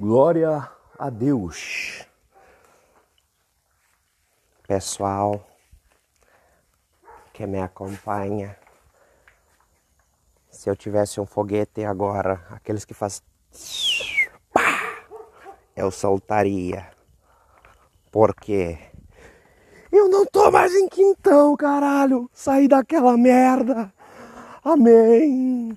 Glória a Deus. Pessoal que me acompanha. Se eu tivesse um foguete agora, aqueles que faz eu soltaria. Porque eu não tô mais em quintão, caralho. Saí daquela merda. Amém.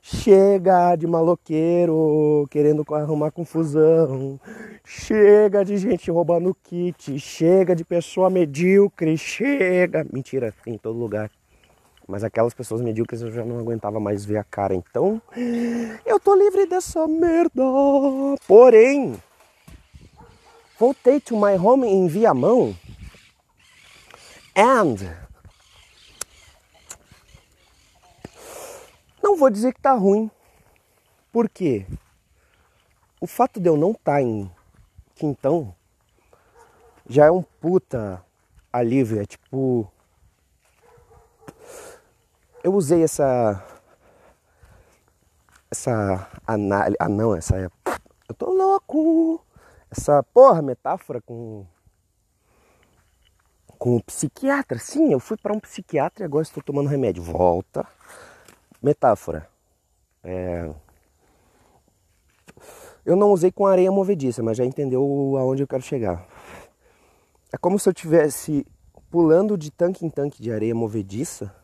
Chega de maloqueiro querendo arrumar confusão. Chega de gente roubando kit. Chega de pessoa medíocre. Chega. Mentira, em todo lugar. Mas aquelas pessoas medíocres eu já não aguentava mais ver a cara. Então, eu tô livre dessa merda. Porém, voltei to my home em Viamão. And Não vou dizer que tá ruim. Por quê? O fato de eu não estar tá em Quintão já é um puta alívio. É tipo. Eu usei essa. Essa análise. Ah, não, essa. Eu tô louco! Essa porra metáfora com. Com o psiquiatra. Sim, eu fui para um psiquiatra e agora estou tomando remédio. Volta Metáfora. É... Eu não usei com areia movediça, mas já entendeu aonde eu quero chegar. É como se eu tivesse pulando de tanque em tanque de areia movediça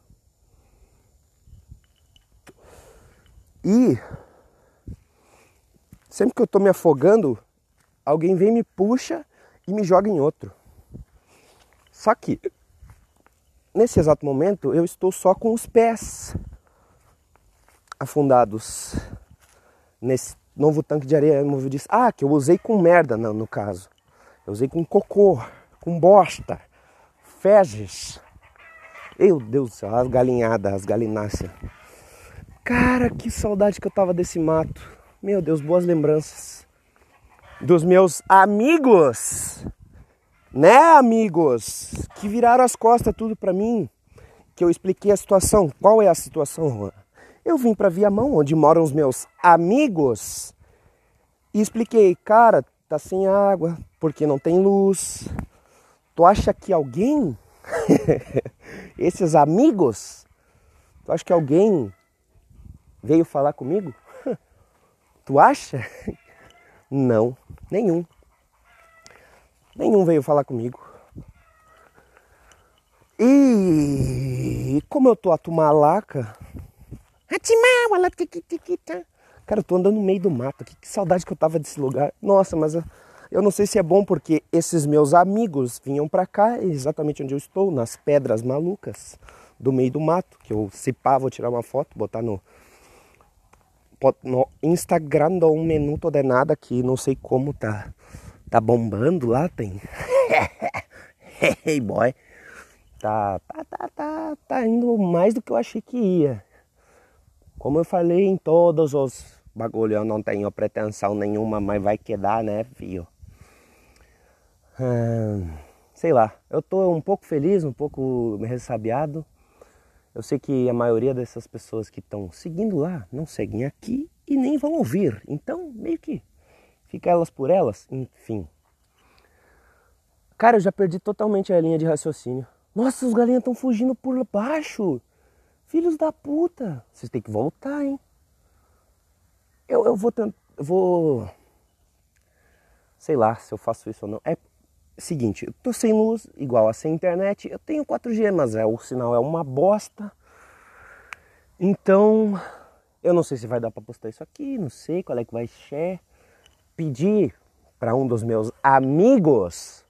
e sempre que eu tô me afogando, alguém vem me puxa e me joga em outro. Só que nesse exato momento eu estou só com os pés afundados nesse novo tanque de areia movediça. Ah, que eu usei com merda no, no caso. Eu usei com cocô, com bosta, fezes. Meu Deus do céu, as galinhadas, as galináceas. Cara, que saudade que eu tava desse mato. Meu Deus, boas lembranças. Dos meus amigos. Né, amigos? Que viraram as costas tudo pra mim. Que eu expliquei a situação. Qual é a situação, Juan? Eu vim para Viamão, onde moram os meus amigos, e expliquei, cara, tá sem água, porque não tem luz. Tu acha que alguém, esses amigos, tu acha que alguém veio falar comigo? tu acha? Não, nenhum. Nenhum veio falar comigo. E como eu tô a Cara, eu tô andando no meio do mato. Que saudade que eu tava desse lugar. Nossa, mas eu não sei se é bom porque esses meus amigos vinham para cá, exatamente onde eu estou, nas pedras malucas do meio do mato, que eu pá, vou tirar uma foto, botar no no Instagram do um minuto de nada que não sei como tá tá bombando lá, tem. hey boy. Tá, tá, tá, tá, tá indo mais do que eu achei que ia. Como eu falei em todos os bagulho, eu não tenho pretensão nenhuma, mas vai quedar, né? Hum, sei lá, eu tô um pouco feliz, um pouco ressabiado. Eu sei que a maioria dessas pessoas que estão seguindo lá não seguem aqui e nem vão ouvir. Então, meio que fica elas por elas, enfim. Cara, eu já perdi totalmente a linha de raciocínio. Nossa, os galinhas estão fugindo por baixo. Filhos da puta, vocês têm que voltar, hein? Eu, eu vou tentar. Vou. Sei lá se eu faço isso ou não. É seguinte, eu tô sem luz, igual a sem internet. Eu tenho 4G, mas é, o sinal é uma bosta. Então, eu não sei se vai dar para postar isso aqui, não sei qual é que vai ser. Pedir para um dos meus amigos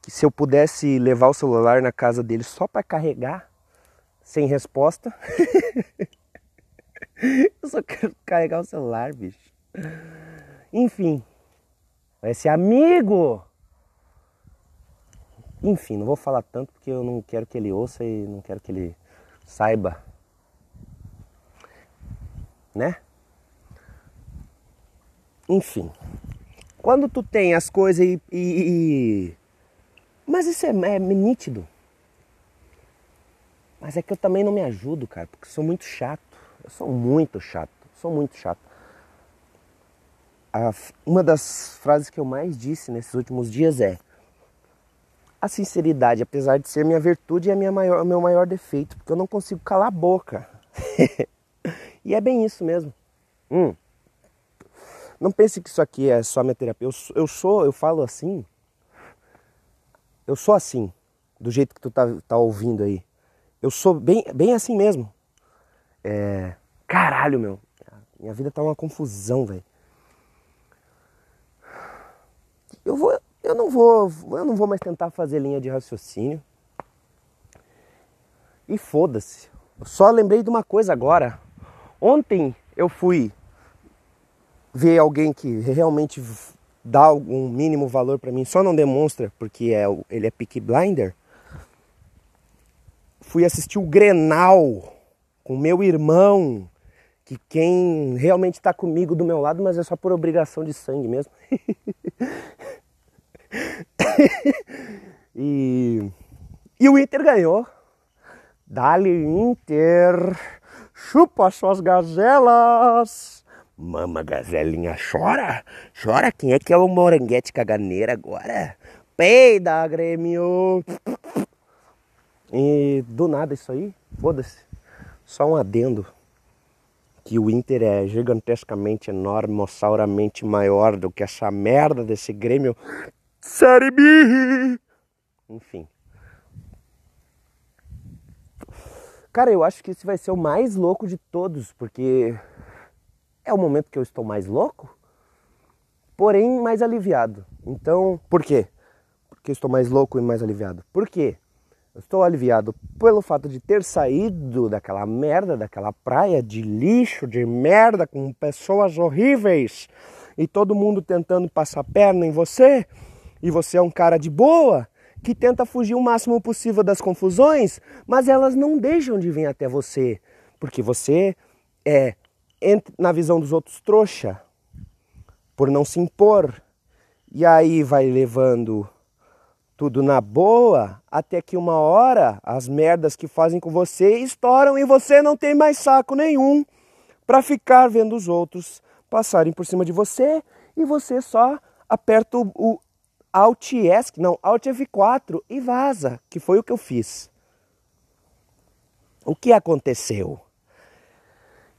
que se eu pudesse levar o celular na casa dele só para carregar sem resposta. eu só quero carregar o celular, bicho. Enfim, esse amigo. Enfim, não vou falar tanto porque eu não quero que ele ouça e não quero que ele saiba. Né? Enfim, quando tu tem as coisas e, e, e... Mas isso é, é nítido. Mas é que eu também não me ajudo, cara, porque sou muito chato. Eu sou muito chato, sou muito chato. a, uma das frases que eu mais disse nesses últimos dias é a sinceridade, apesar de ser minha virtude, é minha maior, meu maior defeito, porque eu não consigo calar a boca. e é bem isso mesmo. Hum. Não pense que isso aqui é só minha terapia. Eu, eu sou, eu falo assim. Eu sou assim, do jeito que tu tá, tá ouvindo aí. Eu sou bem, bem assim mesmo. É. Caralho, meu. Minha vida tá uma confusão, velho. Eu vou. Eu não vou. Eu não vou mais tentar fazer linha de raciocínio. E foda-se. Só lembrei de uma coisa agora. Ontem eu fui ver alguém que realmente dá algum mínimo valor para mim, só não demonstra porque é, ele é pick blinder. Fui assistir o Grenal com meu irmão, que quem realmente está comigo do meu lado, mas é só por obrigação de sangue mesmo. e, e o Inter ganhou. Dali Inter, chupa suas gazelas. Mama gazelinha, chora, chora. Quem é que é o moranguete caganeira agora? Peida, Grêmio. E do nada isso aí, foda-se. Só um adendo. Que o Inter é gigantescamente, enormossauramente maior do que essa merda desse Grêmio. Série B! Enfim. Cara, eu acho que esse vai ser o mais louco de todos, porque é o momento que eu estou mais louco, porém mais aliviado. Então, por quê? Porque eu estou mais louco e mais aliviado. Por quê? Estou aliviado pelo fato de ter saído daquela merda, daquela praia de lixo, de merda, com pessoas horríveis e todo mundo tentando passar perna em você, e você é um cara de boa que tenta fugir o máximo possível das confusões, mas elas não deixam de vir até você, porque você é, na visão dos outros, trouxa, por não se impor. E aí vai levando tudo na boa, até que uma hora as merdas que fazem com você estouram e você não tem mais saco nenhum para ficar vendo os outros passarem por cima de você e você só aperta o, o Alt ESC, não, Alt F4 e vaza, que foi o que eu fiz. O que aconteceu?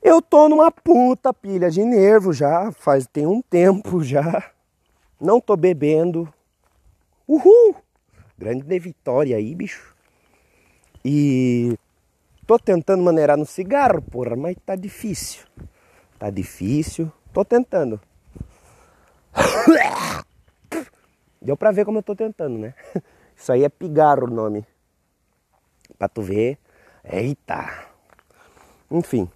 Eu tô numa puta pilha de nervo já, faz tem um tempo já. Não tô bebendo. Uhul! Grande vitória aí, bicho. E tô tentando maneirar no cigarro, porra, mas tá difícil. Tá difícil. Tô tentando. Deu pra ver como eu tô tentando, né? Isso aí é pigarro o nome. Pra tu ver. Eita! Enfim.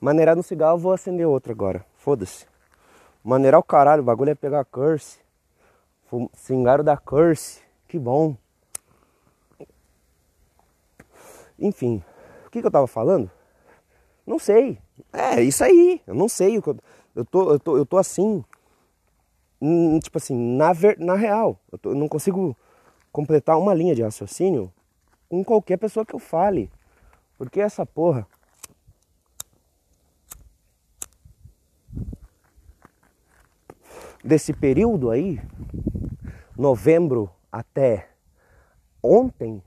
Maneirar no cigarro, eu vou acender outro agora. Foda-se. Maneirar o caralho, o bagulho é pegar a curse. Cingaro da curse. Que bom. Enfim, o que, que eu tava falando? Não sei. É, isso aí. Eu não sei. Eu tô, eu tô, eu tô assim. Tipo assim, na, ver, na real. Eu, tô, eu não consigo completar uma linha de raciocínio com qualquer pessoa que eu fale. Porque essa porra. Desse período aí, novembro até ontem,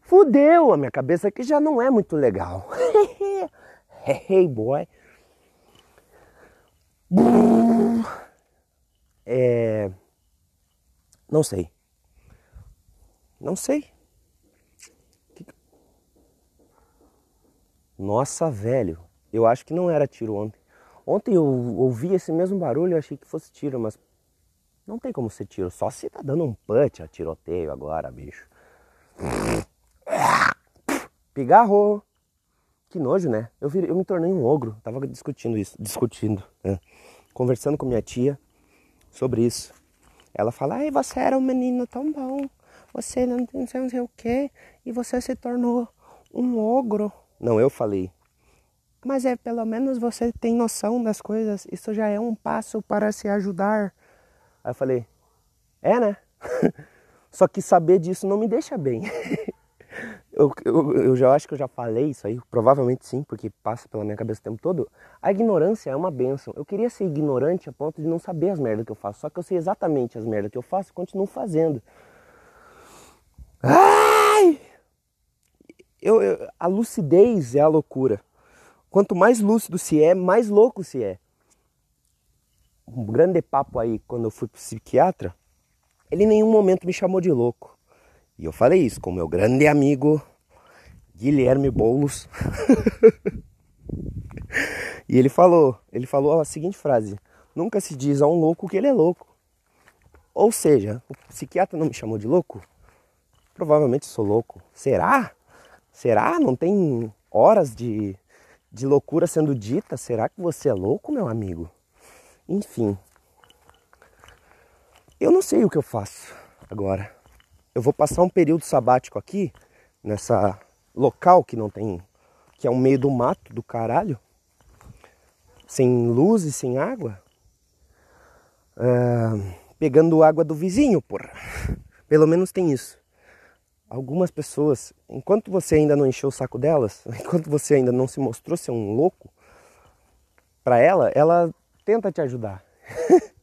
fudeu a minha cabeça que já não é muito legal. hey boy. É... Não sei. Não sei. Nossa, velho. Eu acho que não era tiro ontem. Ontem eu ouvi esse mesmo barulho e achei que fosse tiro, mas não tem como ser tiro, só se tá dando um punch a tiroteio agora, bicho. Pigarro. Que nojo, né? Eu, eu me tornei um ogro. Tava discutindo isso, discutindo, né? conversando com minha tia sobre isso. Ela fala, ai, você era um menino tão bom, você não, sei, não sei o que, e você se tornou um ogro. Não, eu falei. Mas é, pelo menos você tem noção das coisas, isso já é um passo para se ajudar. Aí eu falei, é né? Só que saber disso não me deixa bem. eu, eu, eu já acho que eu já falei isso aí, provavelmente sim, porque passa pela minha cabeça o tempo todo. A ignorância é uma benção. Eu queria ser ignorante a ponto de não saber as merdas que eu faço, só que eu sei exatamente as merdas que eu faço e continuo fazendo. Ai! Eu, eu, a lucidez é a loucura. Quanto mais lúcido se é, mais louco se é. Um grande papo aí, quando eu fui pro psiquiatra, ele em nenhum momento me chamou de louco. E eu falei isso com meu grande amigo Guilherme Boulos. e ele falou, ele falou a seguinte frase: Nunca se diz a um louco que ele é louco. Ou seja, o psiquiatra não me chamou de louco? Provavelmente sou louco. Será? Será? Não tem horas de, de loucura sendo dita? Será que você é louco, meu amigo? Enfim. Eu não sei o que eu faço agora eu vou passar um período sabático aqui, nessa local que não tem, que é um meio do mato do caralho, sem luz e sem água, uh, pegando água do vizinho, porra. Pelo menos tem isso. Algumas pessoas, enquanto você ainda não encheu o saco delas, enquanto você ainda não se mostrou ser um louco, para ela, ela tenta te ajudar.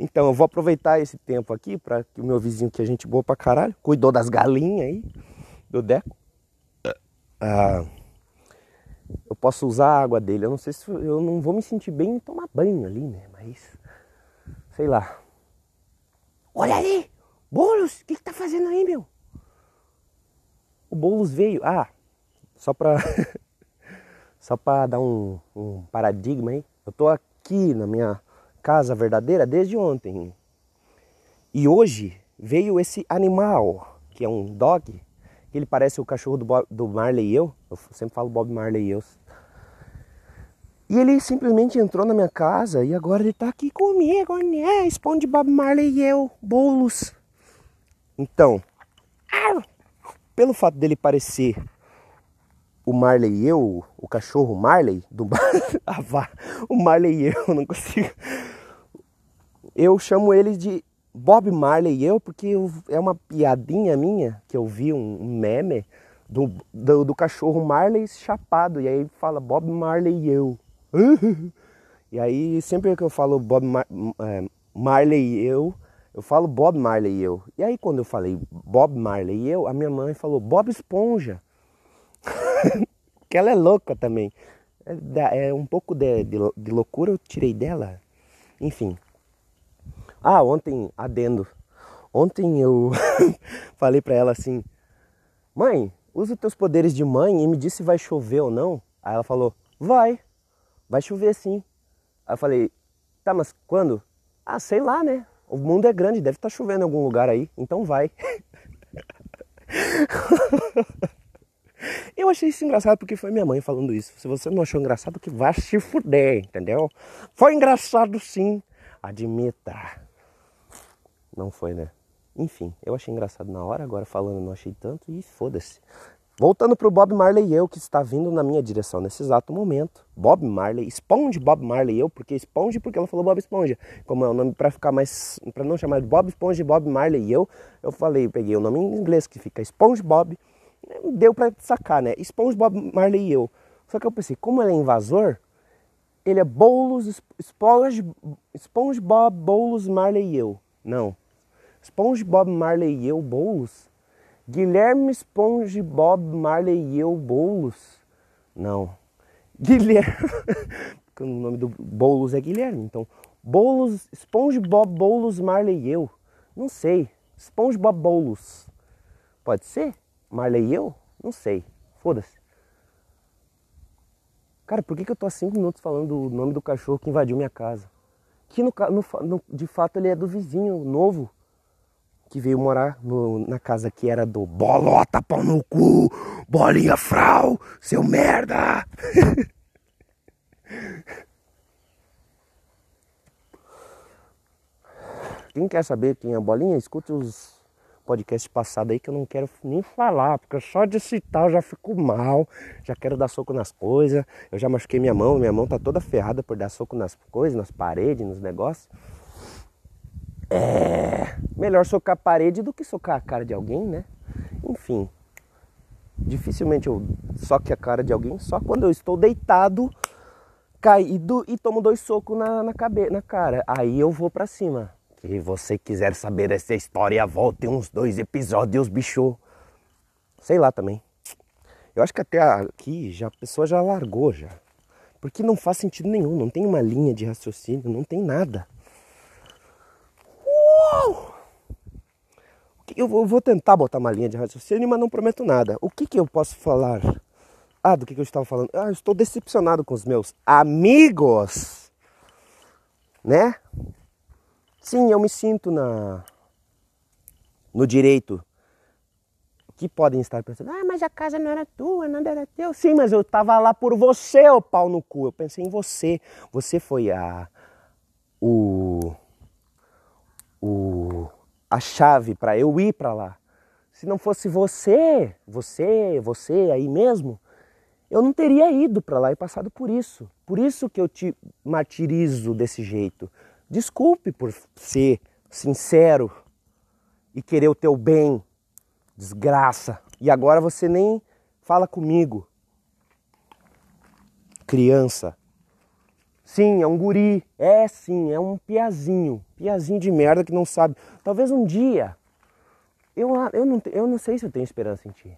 Então eu vou aproveitar esse tempo aqui para que o meu vizinho, que é gente boa pra caralho, cuidou das galinhas aí, do Deco. Ah, eu posso usar a água dele. Eu não sei se eu não vou me sentir bem em tomar banho ali, né? Mas sei lá. Olha ali! Boulos, o que, que tá fazendo aí, meu? O Boulos veio. Ah, só pra. só pra dar um, um paradigma aí. Eu tô aqui na minha casa verdadeira desde ontem. E hoje veio esse animal, que é um dog, ele parece o cachorro do, Bob, do Marley e eu. Eu sempre falo Bob Marley e eu. E ele simplesmente entrou na minha casa e agora ele tá aqui comigo, né? Esponde Bob Marley e eu, bolos. Então, pelo fato dele parecer o Marley e eu, o cachorro Marley, do ah, o Marley e eu, não consigo. Eu chamo ele de Bob Marley e eu, porque é uma piadinha minha que eu vi um, meme do, do, do, cachorro Marley chapado. E aí fala Bob Marley e eu. e aí sempre que eu falo Bob Mar é, Marley e eu, eu falo Bob Marley e eu. E aí quando eu falei Bob Marley e eu, a minha mãe falou Bob Esponja. que ela é louca também. É, é um pouco de, de, de, loucura eu tirei dela. Enfim. Ah, ontem, adendo. Ontem eu falei pra ela assim: Mãe, usa os teus poderes de mãe e me diz se vai chover ou não. Aí ela falou: Vai, vai chover sim. Aí eu falei: Tá, mas quando? Ah, sei lá, né? O mundo é grande, deve estar tá chovendo em algum lugar aí, então vai. Eu achei isso engraçado porque foi minha mãe falando isso. Se você não achou engraçado, que vá se fuder, entendeu? Foi engraçado sim, admita. Não foi, né? Enfim, eu achei engraçado na hora, agora falando não achei tanto e foda-se. Voltando pro Bob Marley e eu, que está vindo na minha direção nesse exato momento. Bob Marley, Esponge Bob Marley e eu, porque Esponge, porque ela falou Bob Esponja. Como é o nome para ficar mais, para não chamar de Bob Esponja, Bob Marley e eu, eu falei, peguei o nome em inglês que fica Sponge Bob deu para sacar, né? SpongeBob Marley e eu. Só que eu pensei, como ele é invasor, ele é Boulos, Sponge, SpongeBob, Boulos, Marley e eu. Não. SpongeBob, Marley e eu, Boulos? Guilherme SpongeBob, Marley e eu, Boulos? Não. Guilherme... o nome do Boulos é Guilherme, então... Boulos, SpongeBob, Boulos, Marley e eu? Não sei. SpongeBob Boulos. Pode ser? Marley e eu? Não sei. Foda-se. Cara, por que, que eu tô há 5 minutos falando do nome do cachorro que invadiu minha casa? Que no, no, no, de fato ele é do vizinho novo que veio morar na casa que era do Bolota pau no cu, bolinha frau, seu merda! Quem quer saber quem é Bolinha, escute os podcast passado aí que eu não quero nem falar, porque só de citar eu já fico mal, já quero dar soco nas coisas, eu já machuquei minha mão, minha mão tá toda ferrada por dar soco nas coisas, nas paredes, nos negócios. É melhor socar a parede do que socar a cara de alguém, né? Enfim. Dificilmente eu soque a cara de alguém, só quando eu estou deitado, caído e tomo dois socos na, na, cabe, na cara. Aí eu vou para cima. Se você quiser saber essa história, volte uns dois episódios, bicho. Sei lá também. Eu acho que até aqui já, a pessoa já largou já. Porque não faz sentido nenhum, não tem uma linha de raciocínio, não tem nada. Uou! Eu vou tentar botar uma linha de raciocínio, mas não prometo nada. O que, que eu posso falar? Ah, do que, que eu estava falando? Ah, eu estou decepcionado com os meus amigos. Né? Sim, eu me sinto na no direito que podem estar pensando, ah, mas a casa não era tua, nada era teu. Sim, mas eu estava lá por você, ô pau no cu. Eu pensei em você. Você foi a. O. O. A chave para eu ir para lá. Se não fosse você, você, você aí mesmo, eu não teria ido para lá e passado por isso. Por isso que eu te martirizo desse jeito. Desculpe por ser sincero e querer o teu bem Desgraça. E agora você nem fala comigo. Criança. Sim, é um guri. É sim, é um piazinho. Piazinho de merda que não sabe. Talvez um dia. Eu, eu, não, eu não sei se eu tenho esperança em ti.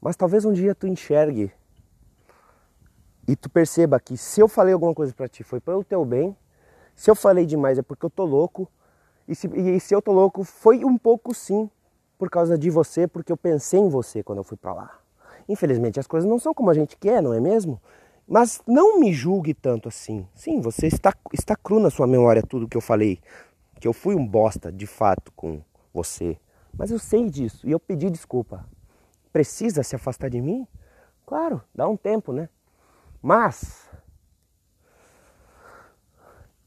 Mas talvez um dia tu enxergue e tu perceba que se eu falei alguma coisa para ti foi pelo teu bem, se eu falei demais é porque eu tô louco, e se, e se eu tô louco, foi um pouco sim por causa de você, porque eu pensei em você quando eu fui para lá. Infelizmente as coisas não são como a gente quer, não é mesmo? Mas não me julgue tanto assim. Sim, você está, está cru na sua memória tudo que eu falei. Que eu fui um bosta de fato com você. Mas eu sei disso e eu pedi desculpa. Precisa se afastar de mim? Claro, dá um tempo, né? Mas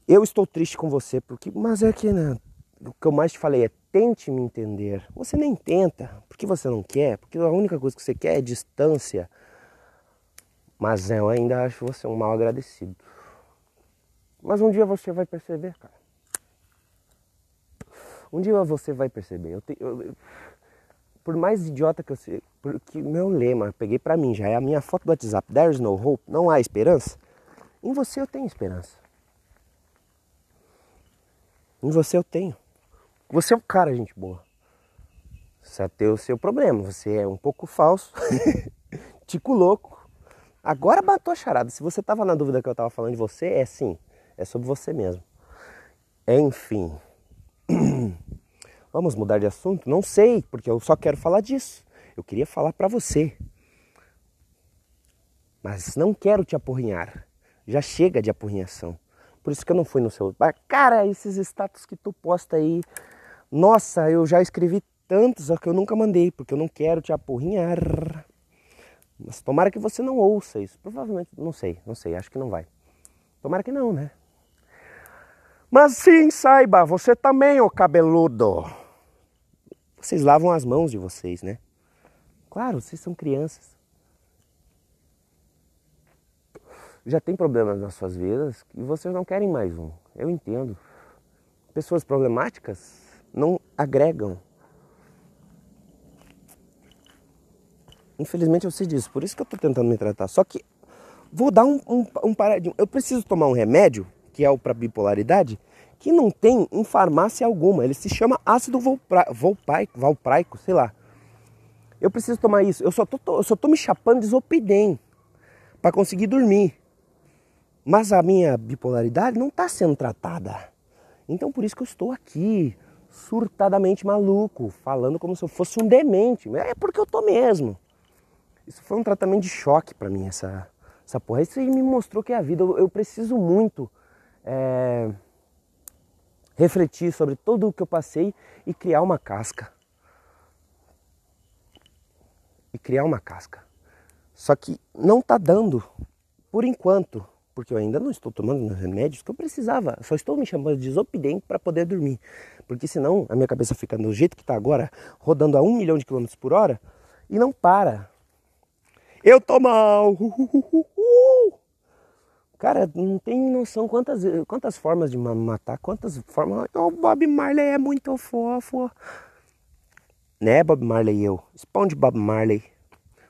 eu estou triste com você porque, mas é que né, o que eu mais te falei é tente me entender. Você nem tenta, porque você não quer, porque a única coisa que você quer é distância. Mas eu ainda acho você um mal agradecido. Mas um dia você vai perceber, cara. Um dia você vai perceber. Eu, te, eu, por mais idiota que eu seja, porque meu lema, peguei para mim já, é a minha foto do WhatsApp, there's no hope, não há esperança. Em você eu tenho esperança. Em você eu tenho. Você é um cara, gente boa. Só tem o seu problema. Você é um pouco falso, tico louco. Agora bateu a charada. Se você tava na dúvida que eu tava falando de você, é sim. É sobre você mesmo. Enfim. Vamos mudar de assunto? Não sei, porque eu só quero falar disso. Eu queria falar para você. Mas não quero te apurrinhar. Já chega de apurrinhação. Por isso que eu não fui no seu. Cara, esses status que tu posta aí nossa, eu já escrevi tantos que eu nunca mandei, porque eu não quero te apurrinhar. Mas tomara que você não ouça isso. Provavelmente, não sei, não sei, acho que não vai. Tomara que não, né? Mas sim, saiba, você também, ô cabeludo. Vocês lavam as mãos de vocês, né? Claro, vocês são crianças. Já tem problemas nas suas vidas e vocês não querem mais um. Eu entendo. Pessoas problemáticas não agregam. Infelizmente eu sei disso, por isso que eu estou tentando me tratar. Só que vou dar um, um, um paradigma. Eu preciso tomar um remédio, que é o para bipolaridade, que não tem em farmácia alguma. Ele se chama ácido valpraico, valpraico, sei lá. Eu preciso tomar isso. Eu só tô, eu só tô me chapando de Zopidem para conseguir dormir. Mas a minha bipolaridade não está sendo tratada. Então por isso que eu estou aqui, surtadamente maluco, falando como se eu fosse um demente. É porque eu tô mesmo. Isso foi um tratamento de choque para mim, essa, essa porra. Isso aí me mostrou que é a vida. Eu, eu preciso muito é, refletir sobre tudo o que eu passei e criar uma casca. E criar uma casca. Só que não tá dando, por enquanto porque eu ainda não estou tomando os remédios que eu precisava. Só estou me chamando de Zopidem para poder dormir. Porque senão a minha cabeça fica do jeito que está agora, rodando a um milhão de quilômetros por hora e não para. Eu tô mal! Cara, não tem noção quantas, quantas formas de matar, quantas formas. O Bob Marley é muito fofo. Né, Bob Marley eu? Esponde Bob Marley.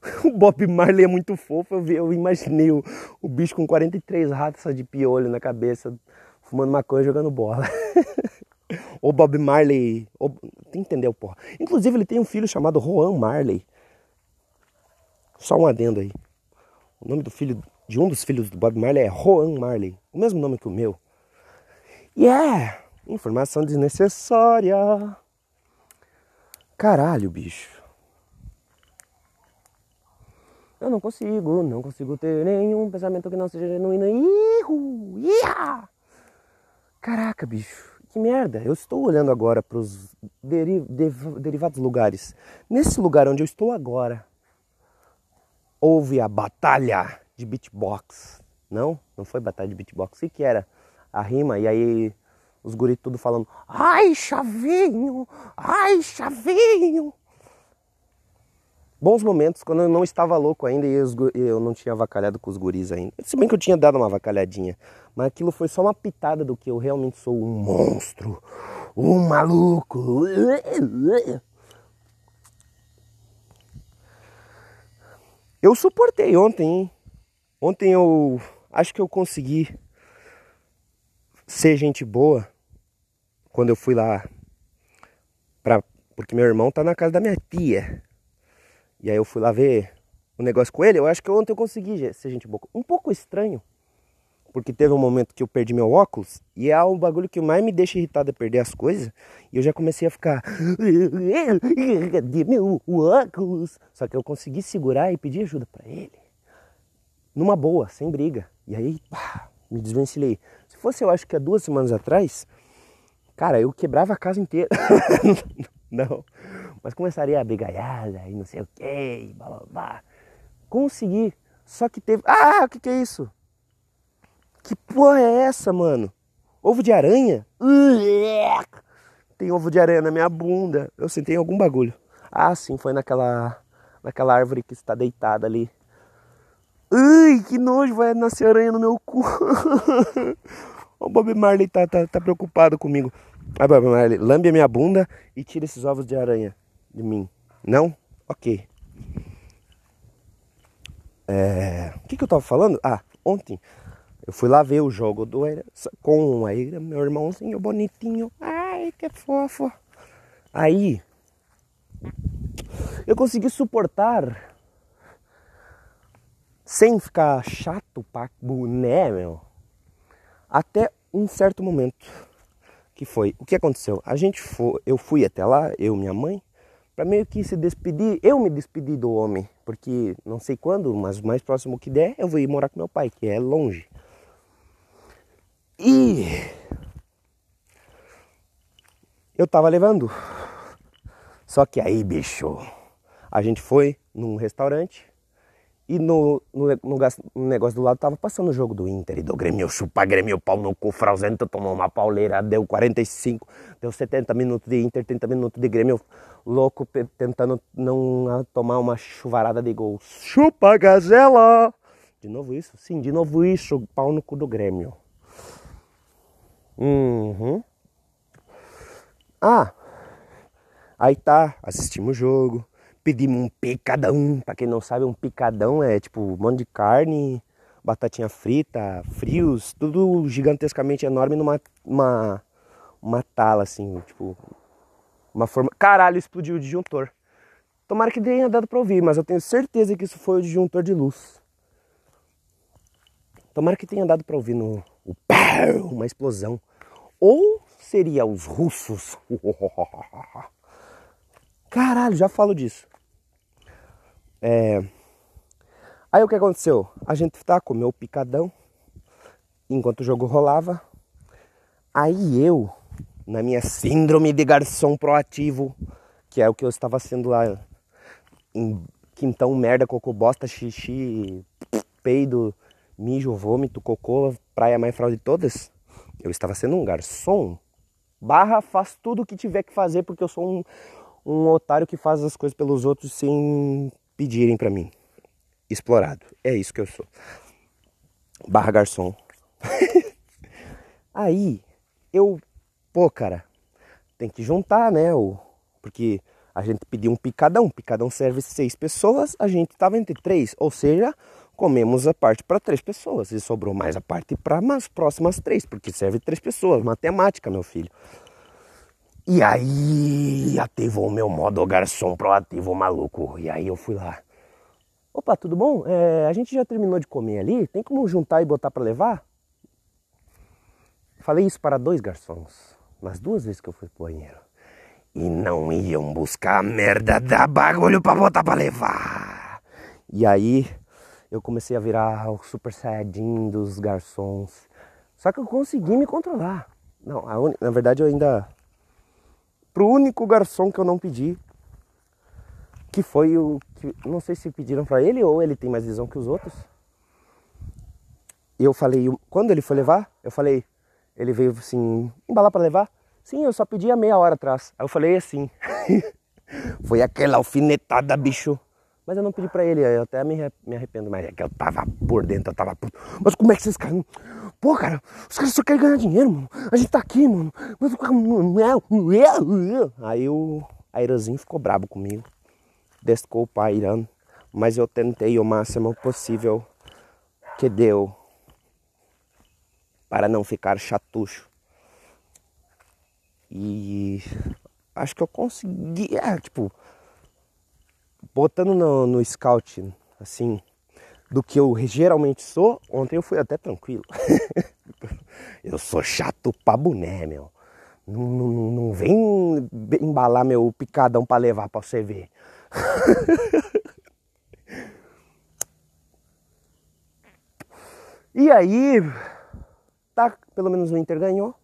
O Bob Marley é muito fofo, eu, vi, eu imaginei o, o bicho com 43 ratas de piolho na cabeça, fumando maconha e jogando bola. o Bob Marley. O, tem que entender, porra. Inclusive, ele tem um filho chamado Juan Marley. Só um adendo aí. O nome do filho, de um dos filhos do Bob Marley é Juan Marley. O mesmo nome que o meu. E yeah, é informação desnecessária. Caralho, bicho. Eu não consigo, não consigo ter nenhum pensamento que não seja genuíno. Ihu! Caraca, bicho, que merda. Eu estou olhando agora para os deri derivados lugares. Nesse lugar onde eu estou agora, houve a batalha de beatbox. Não? Não foi batalha de beatbox. O que, que era? A rima, e aí os guris tudo falando: Ai, chavinho! Ai, chavinho! bons momentos quando eu não estava louco ainda e eu não tinha avacalhado com os guris ainda. Se bem que eu tinha dado uma avacalhadinha, mas aquilo foi só uma pitada do que eu realmente sou um monstro, um maluco. Eu suportei ontem, hein? Ontem eu acho que eu consegui ser gente boa quando eu fui lá pra, porque meu irmão tá na casa da minha tia. E aí eu fui lá ver o negócio com ele. Eu acho que ontem eu consegui ser gente boa. Um pouco estranho, porque teve um momento que eu perdi meu óculos e é um bagulho que mais me deixa irritado é perder as coisas. E eu já comecei a ficar, cadê meu óculos? Só que eu consegui segurar e pedir ajuda para ele, numa boa, sem briga. E aí, pá, me desvencilhei. Se fosse, eu acho que há duas semanas atrás, cara, eu quebrava a casa inteira. Não. Mas começaria a brigaiada e não sei o que, blá blá blá. Consegui. Só que teve. Ah, o que, que é isso? Que porra é essa, mano? Ovo de aranha? Tem ovo de aranha na minha bunda. Eu sentei em algum bagulho. Ah, sim, foi naquela. naquela árvore que está deitada ali. Ai, que nojo, vai nascer aranha no meu cu. o Bob Marley tá, tá, tá preocupado comigo. Ah, Bob Marley, lambe a minha bunda e tira esses ovos de aranha de mim. Não? Ok. É... O que, que eu tava falando? Ah, ontem eu fui lá ver o jogo do com aí meu irmãozinho bonitinho. Ai, que fofo. Aí eu consegui suportar sem ficar chato pra boné, meu. Até um certo momento que foi o que aconteceu. A gente foi, eu fui até lá, eu minha mãe para meio que se despedir, eu me despedi do homem, porque não sei quando, mas mais próximo que der, eu vou ir morar com meu pai, que é longe. E eu tava levando. Só que aí, bicho, a gente foi num restaurante e no, no, no, negócio do lado tava passando o jogo do Inter e do Grêmio, chupa Grêmio, pau no cu, Frauzento tomou uma pauleira, deu 45, deu 70 minutos de Inter, 30 minutos de Grêmio, louco tentando não tomar uma chuvarada de gols. Chupa Gazela! De novo isso? Sim, de novo isso, pau no cu do Grêmio. Uhum. Ah, aí tá, assistimos o jogo, pedimos um picadão. Pra quem não sabe, um picadão é tipo um monte de carne, batatinha frita, frios, tudo gigantescamente enorme numa uma, uma tala assim, tipo uma forma. Caralho, explodiu o disjuntor. Tomara que tenha dado pra ouvir, mas eu tenho certeza que isso foi o disjuntor de luz. Tomara que tenha dado pra ouvir no o pau, uma explosão. Ou seria os russos? Caralho, já falo disso. É... Aí o que aconteceu? A gente tá, comeu o picadão enquanto o jogo rolava. Aí eu na minha síndrome de garçom proativo, que é o que eu estava sendo lá em quintão, merda, cocô, bosta, xixi, peido, mijo, vômito, cocô, praia mais fraude todas. Eu estava sendo um garçom. Barra, faz tudo o que tiver que fazer, porque eu sou um, um otário que faz as coisas pelos outros sem pedirem para mim. Explorado. É isso que eu sou. Barra garçom. Aí, eu pô, cara, tem que juntar, né? O, porque A gente pediu um picadão, picadão serve seis pessoas, a gente estava entre três, ou seja, comemos a parte para três pessoas e sobrou mais a parte para as próximas três, porque serve três pessoas, matemática, meu filho. E aí ativou o meu modo garçom proativo maluco. E aí eu fui lá. Opa, tudo bom? É, a gente já terminou de comer ali. Tem como juntar e botar para levar? Falei isso para dois garçons. Nas duas vezes que eu fui pro banheiro. E não iam buscar a merda da bagulho para botar para levar. E aí eu comecei a virar o super saiyajin dos garçons. Só que eu consegui me controlar. Não, un... na verdade eu ainda pro único garçom que eu não pedi, que foi o que não sei se pediram para ele ou ele tem mais visão que os outros. Eu falei, quando ele foi levar, eu falei, ele veio assim, embalar para levar? Sim, eu só pedi há meia hora atrás. Aí eu falei assim. foi aquela alfinetada, bicho. Mas eu não pedi pra ele, eu até me, arrependo, mas é que eu tava por dentro, eu tava puto. Mas como é que vocês caras. Pô, cara, os caras só querem ganhar dinheiro, mano. A gente tá aqui, mano. Aí o Airanzinho ficou brabo comigo. Desculpa, Airan. Mas eu tentei o máximo possível que deu para não ficar chatucho. E acho que eu consegui, é, tipo, botando no, no scout, assim, do que eu geralmente sou, ontem eu fui até tranquilo. eu sou chato pra boné, meu. Não, não, não vem embalar meu picadão pra levar pra você ver. e aí, tá, pelo menos o Inter ganhou.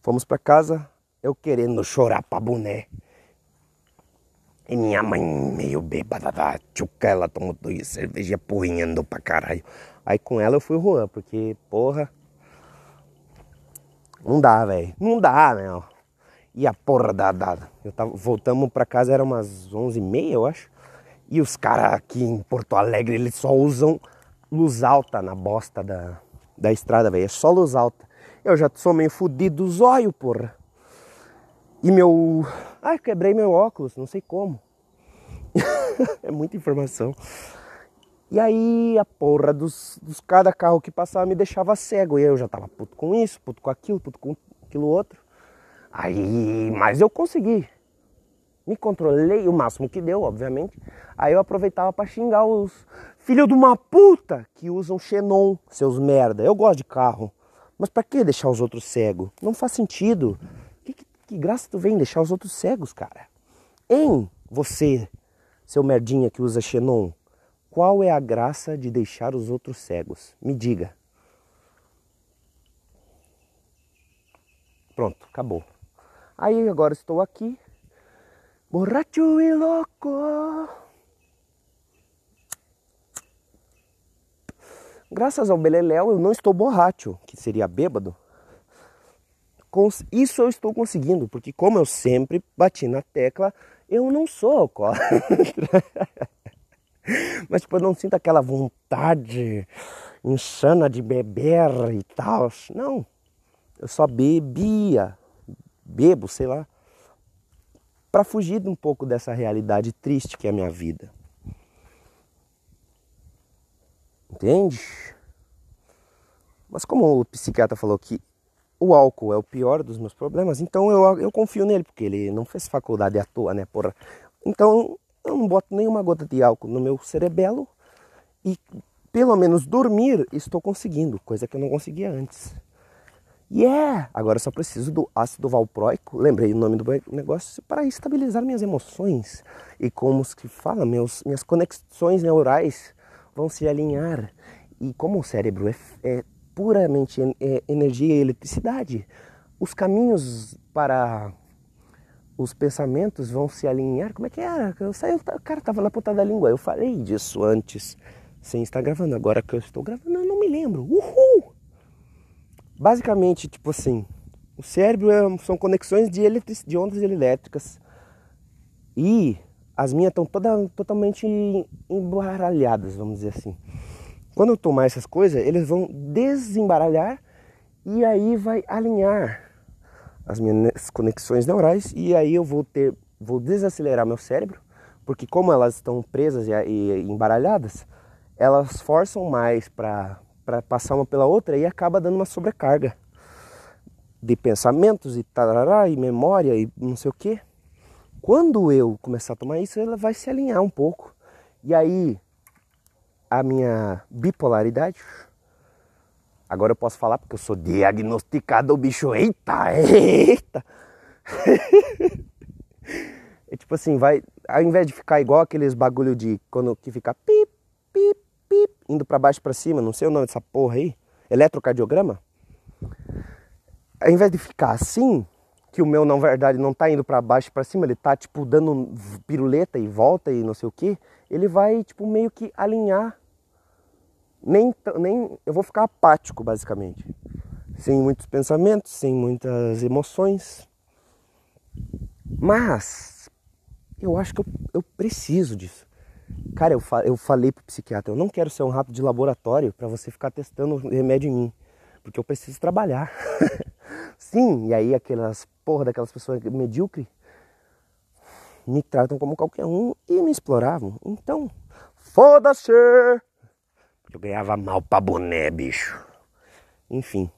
Fomos pra casa, eu querendo chorar pra boné. E minha mãe meio bêbada da tchuca, ela tomou dois cerveja porrinhando pra caralho. Aí com ela eu fui Juan, porque, porra. Não dá, velho. Não dá, meu. E a porra da. da eu tava, voltamos pra casa, era umas 11h30, eu acho. E os caras aqui em Porto Alegre, eles só usam luz alta na bosta da, da estrada, velho. É só luz alta. Eu já sou meio fudido olhos, porra. E meu. Ah, quebrei meu óculos, não sei como. é muita informação. E aí a porra dos, dos cada carro que passava me deixava cego. E eu já tava puto com isso, puto com aquilo, puto com aquilo outro. Aí, mas eu consegui. Me controlei o máximo que deu, obviamente. Aí eu aproveitava para xingar os filhos de uma puta que usam Xenon, seus merda. Eu gosto de carro. Mas para que deixar os outros cegos? Não faz sentido. Que graça tu vem deixar os outros cegos, cara? Em você, seu merdinha que usa Xenon, qual é a graça de deixar os outros cegos? Me diga. Pronto, acabou. Aí agora estou aqui, borracho e louco. Graças ao Beleléu eu não estou borracho, que seria bêbado, isso eu estou conseguindo, porque como eu sempre bati na tecla, eu não sou alcoólatra. Mas tipo, eu não sinto aquela vontade insana de beber e tal. Não. Eu só bebia, bebo, sei lá, para fugir um pouco dessa realidade triste que é a minha vida. Entende? Mas como o psiquiatra falou que o álcool é o pior dos meus problemas, então eu, eu confio nele, porque ele não fez faculdade à toa, né, porra. Então eu não boto nenhuma gota de álcool no meu cerebelo e pelo menos dormir estou conseguindo, coisa que eu não conseguia antes. Yeah! agora só preciso do ácido valproico, lembrei o nome do negócio, para estabilizar minhas emoções. E como se fala, meus, minhas conexões neurais vão se alinhar. E como o cérebro é, é puramente é, energia e eletricidade. Os caminhos para os pensamentos vão se alinhar. Como é que era? Eu saí, o cara tava na ponta da língua. Eu falei disso antes, sem estar gravando. Agora que eu estou gravando, eu não me lembro. Uhul! Basicamente, tipo assim, o cérebro é, são conexões de, eletric, de ondas elétricas. E as minhas estão totalmente embaralhadas, vamos dizer assim. Quando eu tomar essas coisas, eles vão desembaralhar e aí vai alinhar as minhas conexões neurais e aí eu vou ter vou desacelerar meu cérebro, porque como elas estão presas e, embaralhadas, elas forçam mais para passar uma pela outra e acaba dando uma sobrecarga de pensamentos e tarará, e memória e não sei o que. Quando eu começar a tomar isso, ela vai se alinhar um pouco. E aí a minha bipolaridade. Agora eu posso falar porque eu sou diagnosticado, bicho. Eita, eita! é tipo assim, vai. Ao invés de ficar igual aqueles bagulho de quando que fica pip, pip, pip, indo para baixo para cima, não sei o nome dessa porra aí, eletrocardiograma. Ao invés de ficar assim, que o meu na verdade não tá indo para baixo para cima, ele tá tipo dando piruleta e volta e não sei o que, ele vai tipo meio que alinhar nem, nem eu vou ficar apático basicamente, sem muitos pensamentos, sem muitas emoções. Mas eu acho que eu, eu preciso disso. Cara, eu, fa eu falei pro psiquiatra, eu não quero ser um rato de laboratório para você ficar testando remédio em mim, porque eu preciso trabalhar. Sim, e aí aquelas porra daquelas pessoas medíocres me tratam como qualquer um e me exploravam. Então, foda-se! Eu ganhava mal pra boné, bicho. Enfim.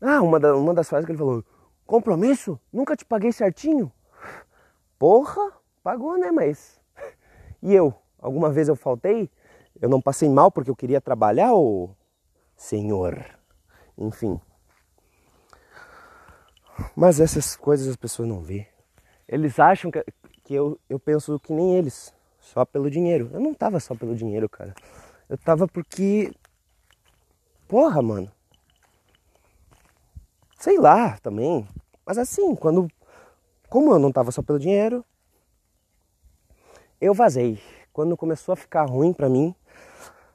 Ah, uma, da, uma das frases que ele falou: Compromisso? Nunca te paguei certinho? Porra, pagou, né? Mas. E eu? Alguma vez eu faltei? Eu não passei mal porque eu queria trabalhar, ou. Senhor? Enfim. Mas essas coisas as pessoas não vê. Eles acham que, que eu, eu penso que nem eles só pelo dinheiro. Eu não tava só pelo dinheiro, cara. Eu tava porque. Porra, mano. Sei lá também. Mas assim, quando. Como eu não tava só pelo dinheiro, eu vazei. Quando começou a ficar ruim pra mim,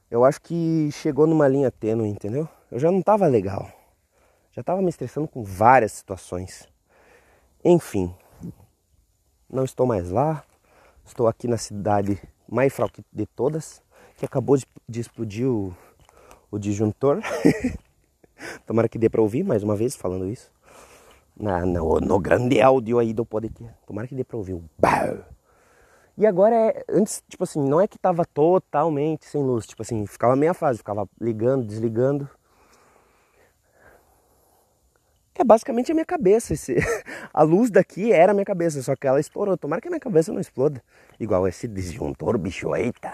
eu acho que chegou numa linha tênue, entendeu? Eu já não tava legal. Já tava me estressando com várias situações. Enfim, não estou mais lá. Estou aqui na cidade mais fraca de todas, que acabou de, de explodir o, o disjuntor. Tomara que dê para ouvir mais uma vez falando isso. Na, no, no, grande áudio aí do podcast. Tomara que dê para ouvir o BAU. E agora é, antes, tipo assim, não é que tava totalmente sem luz, tipo assim, ficava meia fase, ficava ligando, desligando é basicamente a minha cabeça. Esse, a luz daqui era a minha cabeça, só que ela estourou. Tomara que a minha cabeça não exploda. Igual esse disjuntor, bicho, eita.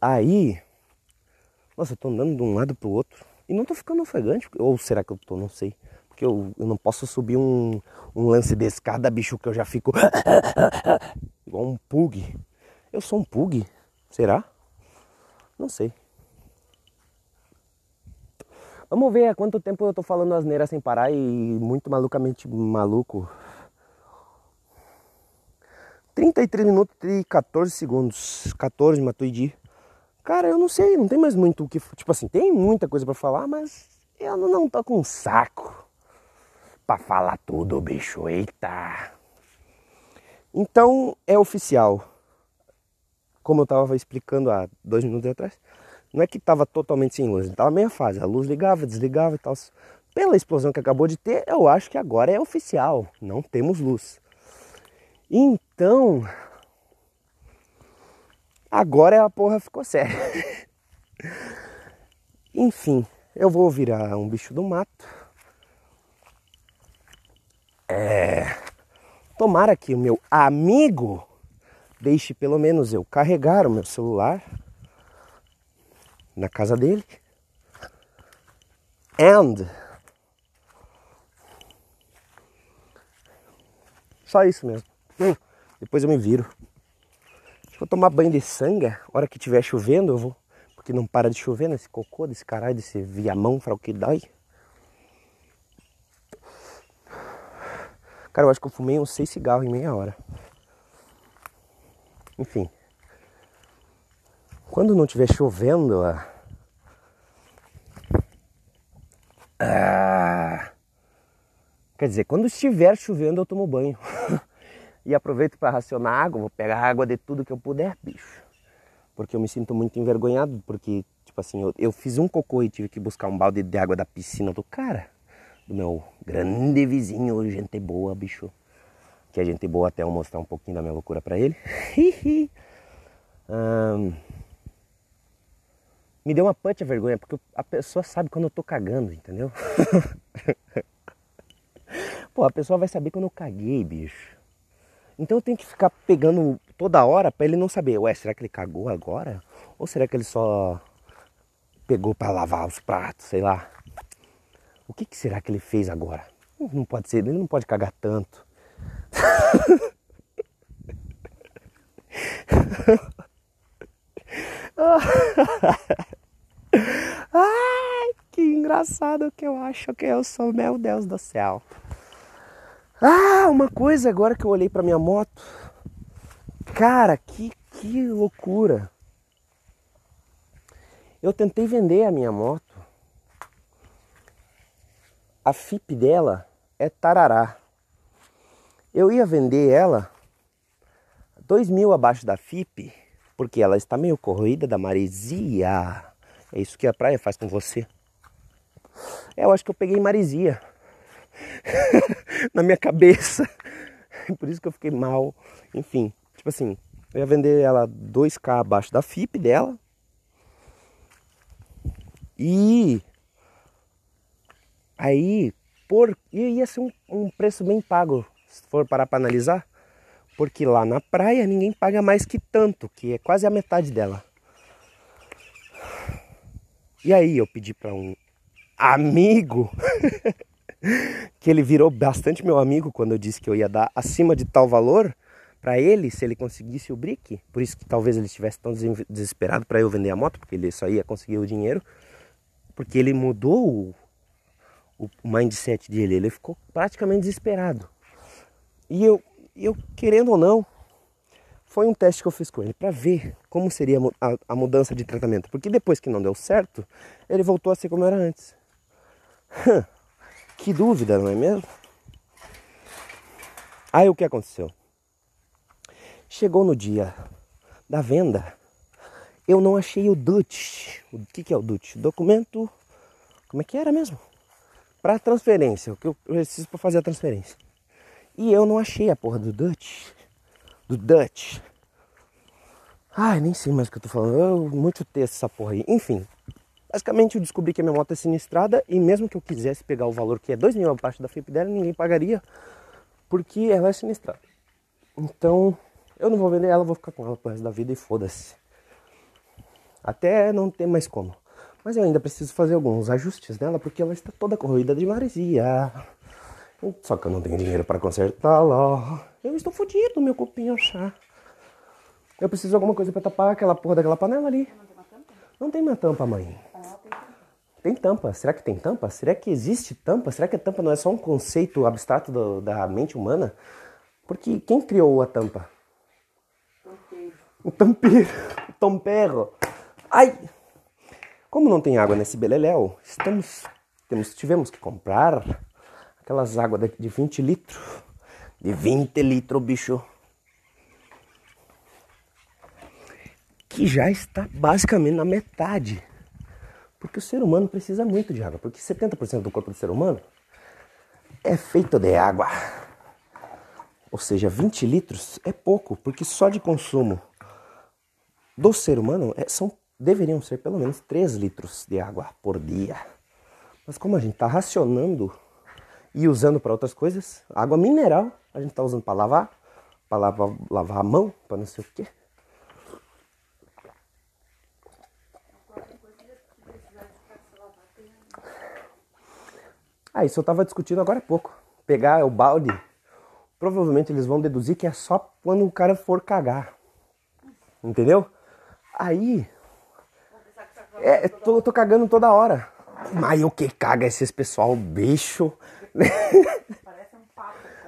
Aí, nossa, eu tô andando de um lado pro outro e não tô ficando ofegante. Ou será que eu tô? Não sei. Porque eu, eu não posso subir um, um lance de escada, bicho, que eu já fico igual um pug. Eu sou um pug? Será? Não sei. Vamos ver há quanto tempo eu tô falando asneira sem parar e muito malucamente maluco. 33 minutos e 14 segundos. 14, Matuidi. Cara, eu não sei, não tem mais muito o que. Tipo assim, tem muita coisa para falar, mas eu não tô com saco pra falar tudo, bicho. Eita! Então é oficial. Como eu tava explicando há dois minutos atrás, não é que estava totalmente sem luz, estava meia fase. A luz ligava, desligava e tal. Pela explosão que acabou de ter, eu acho que agora é oficial. Não temos luz. Então, agora a porra ficou séria. Enfim, eu vou virar um bicho do mato. É. Tomara que o meu amigo deixe pelo menos eu carregar o meu celular na casa dele. And só isso mesmo. Hum, depois eu me viro. Que vou tomar banho de sangue. A hora que tiver chovendo, eu vou. Porque não para de chover nesse cocô, desse caralho, desse viamão dói. Cara, eu acho que eu fumei uns seis cigarros em meia hora. Enfim. Quando não estiver chovendo, ah, quer dizer, quando estiver chovendo eu tomo banho. e aproveito para racionar água, vou pegar água de tudo que eu puder, bicho. Porque eu me sinto muito envergonhado, porque, tipo assim, eu, eu fiz um cocô e tive que buscar um balde de água da piscina do cara, do meu grande vizinho, gente boa, bicho. Que é gente boa até eu mostrar um pouquinho da minha loucura pra ele. um, me deu uma punch a vergonha, porque a pessoa sabe quando eu tô cagando, entendeu? Pô, a pessoa vai saber quando eu caguei, bicho. Então eu tenho que ficar pegando toda hora para ele não saber, ué, será que ele cagou agora? Ou será que ele só pegou para lavar os pratos, sei lá? O que, que será que ele fez agora? Não pode ser, ele não pode cagar tanto. Ai, que engraçado que eu acho que eu sou, meu Deus do céu. Ah, uma coisa agora que eu olhei para minha moto. Cara, que, que loucura. Eu tentei vender a minha moto. A FIP dela é tarará. Eu ia vender ela dois mil abaixo da FIP, porque ela está meio corroída da maresia. É isso que a praia faz com você. É, eu acho que eu peguei maresia. na minha cabeça. Por isso que eu fiquei mal. Enfim, tipo assim, eu ia vender ela 2k abaixo da FIP dela. E aí, por ia ser um, um preço bem pago, se for parar para analisar, porque lá na praia ninguém paga mais que tanto, que é quase a metade dela. E aí eu pedi para um amigo que ele virou bastante meu amigo quando eu disse que eu ia dar acima de tal valor para ele se ele conseguisse o brick. Por isso que talvez ele estivesse tão desesperado para eu vender a moto, porque ele só ia conseguir o dinheiro. Porque ele mudou o, o mindset dele, ele ficou praticamente desesperado. E eu, eu querendo ou não, foi um teste que eu fiz com ele para ver como seria a, a mudança de tratamento. Porque depois que não deu certo, ele voltou a ser como era antes. Que dúvida, não é mesmo? Aí o que aconteceu? Chegou no dia da venda, eu não achei o DUT. O que, que é o DUT? Documento. Como é que era mesmo? Para transferência, o que eu preciso para fazer a transferência. E eu não achei a porra do DUT. Do DUT. Ai, nem sei mais o que eu tô falando. Eu, muito texto essa porra aí. Enfim, Basicamente eu descobri que a minha moto é sinistrada e mesmo que eu quisesse pegar o valor que é 2 mil abaixo da FIP dela, ninguém pagaria porque ela é sinistrada. Então eu não vou vender ela, vou ficar com ela pro resto da vida e foda-se. Até não ter mais como. Mas eu ainda preciso fazer alguns ajustes nela porque ela está toda corroída de maresia. Só que eu não tenho dinheiro para consertá-la. Eu estou fodido, meu copinho chá. Eu preciso de alguma coisa para tapar aquela porra daquela panela ali. Não tem uma tampa, mãe. Tem tampa. Será que tem tampa? Será que existe tampa? Será que a tampa não é só um conceito abstrato do, da mente humana? Porque quem criou a tampa? Tampeiro. O tampeiro. O tampero. Ai! Como não tem água nesse beleléu, estamos, temos, tivemos que comprar aquelas águas de 20 litros. De 20 litros, bicho. que já está basicamente na metade. Porque o ser humano precisa muito de água, porque 70% do corpo do ser humano é feito de água. Ou seja, 20 litros é pouco, porque só de consumo do ser humano é, são, deveriam ser pelo menos 3 litros de água por dia. Mas como a gente está racionando e usando para outras coisas, água mineral a gente está usando para lavar, para lavar, lavar a mão, para não sei o quê. Ah, isso eu estava discutindo agora há pouco. Pegar o balde, provavelmente eles vão deduzir que é só quando o cara for cagar. Entendeu? Aí. É, tô, tô cagando toda hora. Mas o que caga esses pessoal bicho?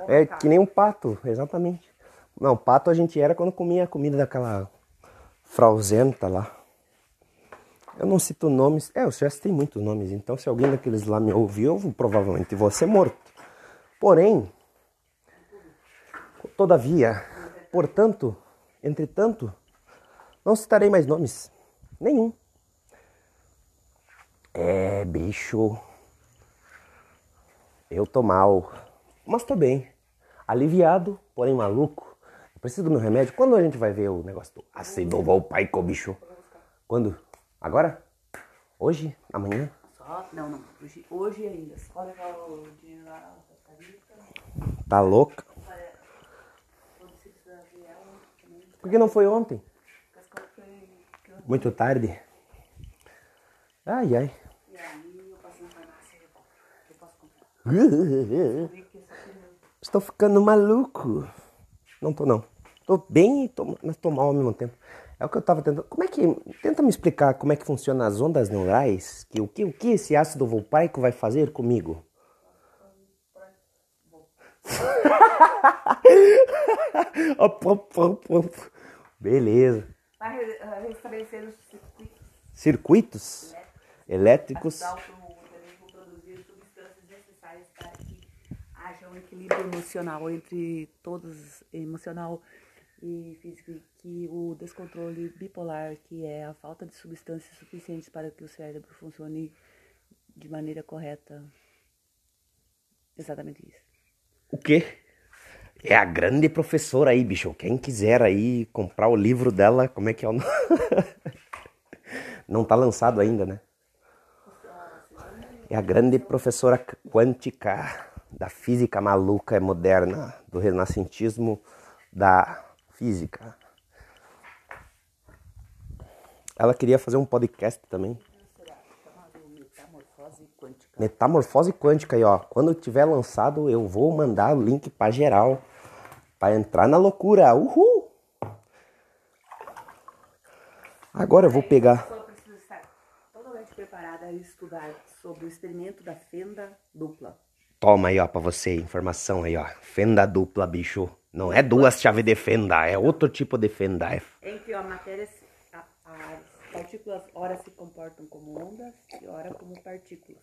É que nem um pato, exatamente. Não, pato a gente era quando comia a comida daquela frauzenta lá. Eu não cito nomes. É, eu já citei muitos nomes, então se alguém daqueles lá me ouviu, eu provavelmente vou ser morto. Porém, todavia, portanto, entretanto, não citarei mais nomes. Nenhum. É, bicho. Eu tô mal. Mas tô bem. Aliviado, porém maluco. Eu preciso do meu remédio. Quando a gente vai ver o negócio do ácido volpaico, bicho? Quando? Agora? Hoje? Amanhã? Só? Não, não. Hoje, hoje ainda. Só levar o dinheiro lá. Tá louca? Por que não foi ontem? Muito tarde. Ai, ai. E aí eu passo na farmácia e. Eu posso comprar. Eu vi que esse aqui não- Estou ficando maluco. Não tô não. Tô bem, e tô, mas tô mal ao mesmo tempo. É o que eu tava tentando. Como é que. Tenta me explicar como é que funcionam as ondas neurais. Que, o, que, o que esse ácido volpaico vai fazer comigo? Beleza. Vai eh, restabelecer os circuitos Circuitos elétricos. para o organismo produzir substâncias necessárias para que haja um equilíbrio emocional entre todos, emocional e físico, que o descontrole bipolar, que é a falta de substâncias suficientes para que o cérebro funcione de maneira correta. Exatamente isso. O quê? É a grande professora aí, bicho. Quem quiser aí comprar o livro dela, como é que é o nome? Não tá lançado ainda, né? É a grande professora quântica da física maluca e moderna, do renascentismo da física. Ela queria fazer um podcast também. Metamorfose quântica. Metamorfose quântica aí, ó. Quando tiver lançado, eu vou mandar o link pra geral. Pra entrar na loucura. Uhul! Agora eu vou A pegar. totalmente preparada a estudar sobre o experimento da fenda dupla. Toma aí, ó, pra você. Informação aí, ó. Fenda dupla, bicho. Não é duas chaves de fenda, é outro tipo de fenda. É em que a as partículas ora se comportam como ondas e ora como partículas.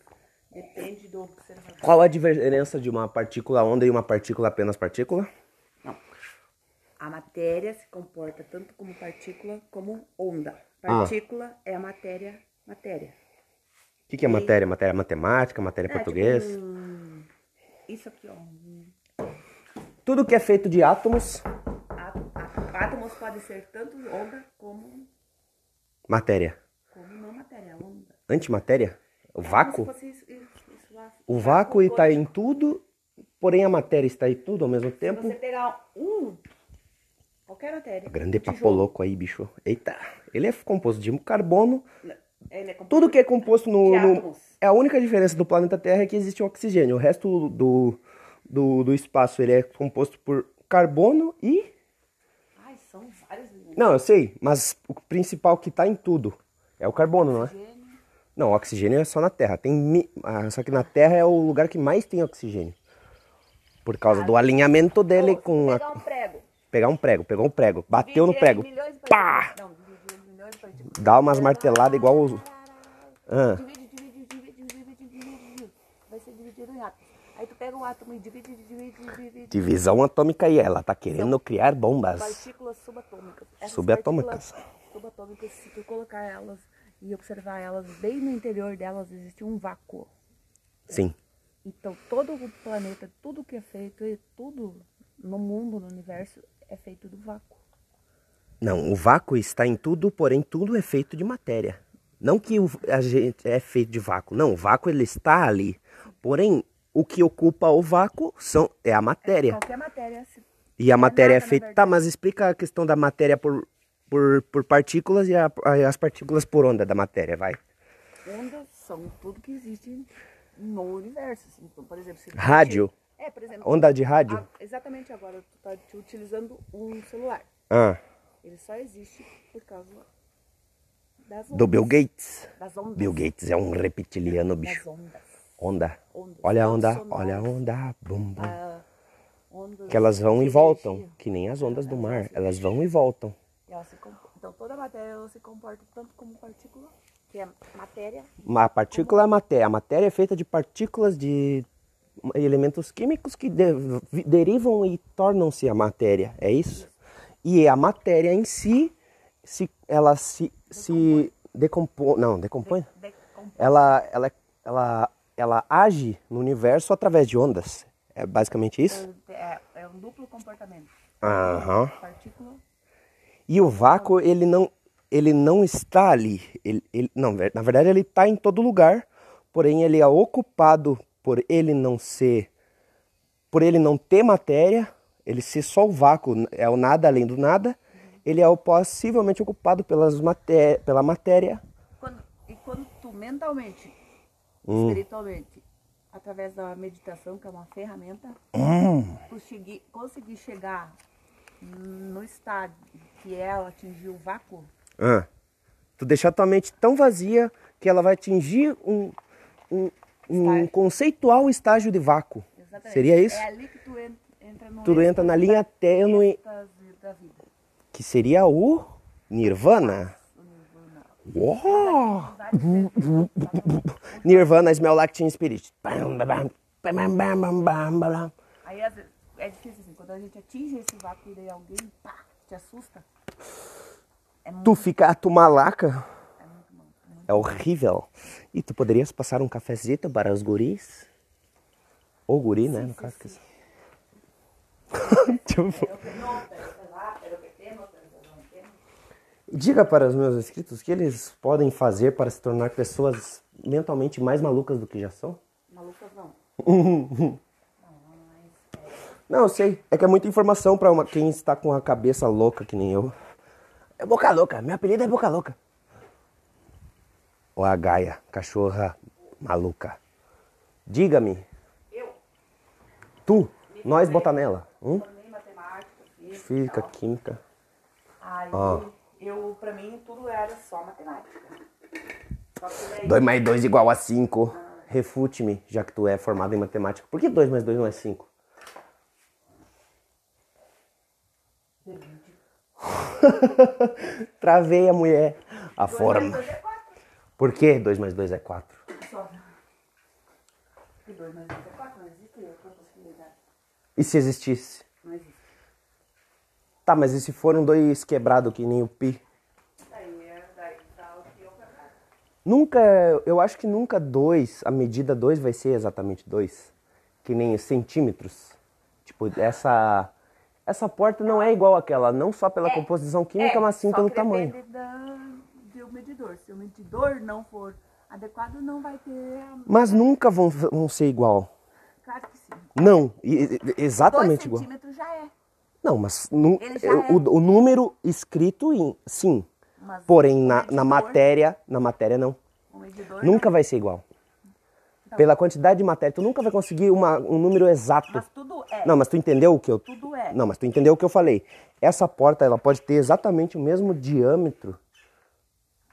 Depende do observador. Qual a diferença de uma partícula onda e uma partícula apenas partícula? Não. A matéria se comporta tanto como partícula como onda. Ah. Partícula é a matéria, matéria. O que, que é matéria? Matéria matemática, matéria É, português? tipo um- Isso aqui, ó. Tudo que é feito de átomos, Átomos podem ser tanto onda como, matéria. como não matéria, onda. Antimatéria? O É como vácuo? se fosse isso- isso- isso lá. O vácuo está em tudo, porém a matéria está em tudo ao mesmo Se tempo. você pegar um, qualquer matéria. Grande papo louco aí, bicho. Eita, ele é composto de carbono. É composto Tudo que é composto no, no-. É a única diferença do planeta Terra é que existe o oxigênio. O resto do, do, do espaço ele é composto por carbono e. Ai, são vários. Não, eu sei, mas o principal que está em tudo é o carbono, não é? Oxigênio. Não, oxigênio é só na Terra. Tem ah, Só que na Terra é o lugar que mais tem oxigênio. Por causa do alinhamento dele se com a. pegar um prego. Pegar um prego, pegou um prego, bateu no prego. Pá! Não, Dá umas marteladas igual os. Ah, Divide, divide, divide, divide, divide, divide. Vai ser dividido em átomos. Aí tu pega o átomo e divide, divide, divide. divisão atômica e ela tá querendo criar bombas. Partículas subatômicas. Essas Subatômicas. Subatômicas, se tu colocar elas e observar elas, bem no interior delas existe um vácuo. Sim. Então todo o planeta, tudo que é feito, e tudo no mundo, no universo, é feito do vácuo. Não, o vácuo está em tudo, porém tudo é feito de matéria. Não que o- a gente é feito de vácuo. Não, o vácuo ele está ali. Porém, o que ocupa o vácuo são, é a matéria. Qualquer matéria se E a matéria é nada, na feita. Tá, mas explica a questão da matéria por, por, por partículas e a- as partículas por onda da matéria, vai. ondas são tudo que existe no universo. assim. Então, por exemplo, Rádio. É, por exemplo. Onda de rádio? a- exatamente agora tu tá utilizando um celular. Ah, Ele só existe por causa das ondas. do Bill Gates. Das ondas. Bill Gates é um reptiliano, bicho. Onda. Olha a onda, sonoras. olha a onda. Bum, bum. Ah, Que elas vão e voltam, que nem as ondas do mar. Elas vão e voltam. Então toda a matéria se comporta tanto como partícula, que é matéria, Uma partícula é a matéria. A matéria é feita de partículas de elementos químicos que de- derivam e tornam-se a matéria. É isso? E a matéria em si, se, ela se, se decompõe. Não, decompõe? decompõe. ela, ela, ela, ela age no universo através de ondas. É basicamente isso? É, é um duplo comportamento. Aham. Partícula. E o vácuo, ele não, ele não está ali. Ele, ele- não, na verdade, ele está em todo lugar, porém ele é ocupado por ele não ser, por ele não ter matéria, ele ser só o vácuo, é o nada além do nada, ele é o possivelmente ocupado pelas maté pela matéria. Quando, e quando tu mentalmente, Hum. espiritualmente, através da meditação, que é uma ferramenta, conseguir, conseguir chegar no estado que ela atingiu o vácuo, Ah, tu deixar tua mente tão vazia que ela vai atingir um, um, um Estágio. conceitual estágio de vácuo. exatamente. Seria isso? É ali que tu en- entra no Tu entra na linha tênue que seria o Nirvana. o nirvana. Smell like teen spirit. Aí às vezes, é difícil assim, quando a gente atinge esse vácuo e daí alguém pá, te assusta. É muito, Tu fica tu malaca. é muito é muito É horrível. E tu poderias passar um cafezito para os guris? Ou guri, né? No caso. que- Tipo, Diga para os meus inscritos o que eles podem fazer para se tornar pessoas mentalmente mais malucas do que já são. Malucas não. Não, eu sei. É que é muita informação para quem está com a cabeça louca que nem eu. É Boca Louca. Meu apelido é Boca Louca. Ou a Gaia, cachorra maluca. Diga-me, Eu tu, nós botar nela. Hum? Também matemática, física. Física, química. Aí ah. eu, pra mim, tudo era só matemática. 2 mais 2 igual a 5. Ah. Refute-me, já que tu é formado em matemática. Por que 2 mais 2 não é 5? Travei a mulher. A dois forma. Mais dois é Por que 2 mais 2 é 4? Só. E 2 mais 2 é 4. E se existisse? Não existe. Tá, mas e se for um 2 quebrado que nem o pi? É pra cá. Nunca, eu acho que nunca 2, a medida 2 vai ser exatamente 2. Que nem os centímetros. Tipo, essa, essa porta não é igual àquela, não só pela composição química, mas sim É, pelo tamanho. Da, do medidor. Se o medidor não for adequado, não vai ter. Mas nunca vão, vão ser igual. Claro. Não, exatamente Dois igual. já é. Não, mas nu- Ele já é. o, o número escrito em sim. Mas Porém, o na, medidor- na matéria, na matéria não. O Nunca vai ser igual. Então. Pela quantidade de matéria, tu nunca vai conseguir uma- um número exato. Mas tudo é. Não, mas tu entendeu o que eu. Tudo é. Não, mas tu entendeu o que eu falei. Essa porta, ela pode ter exatamente o mesmo diâmetro,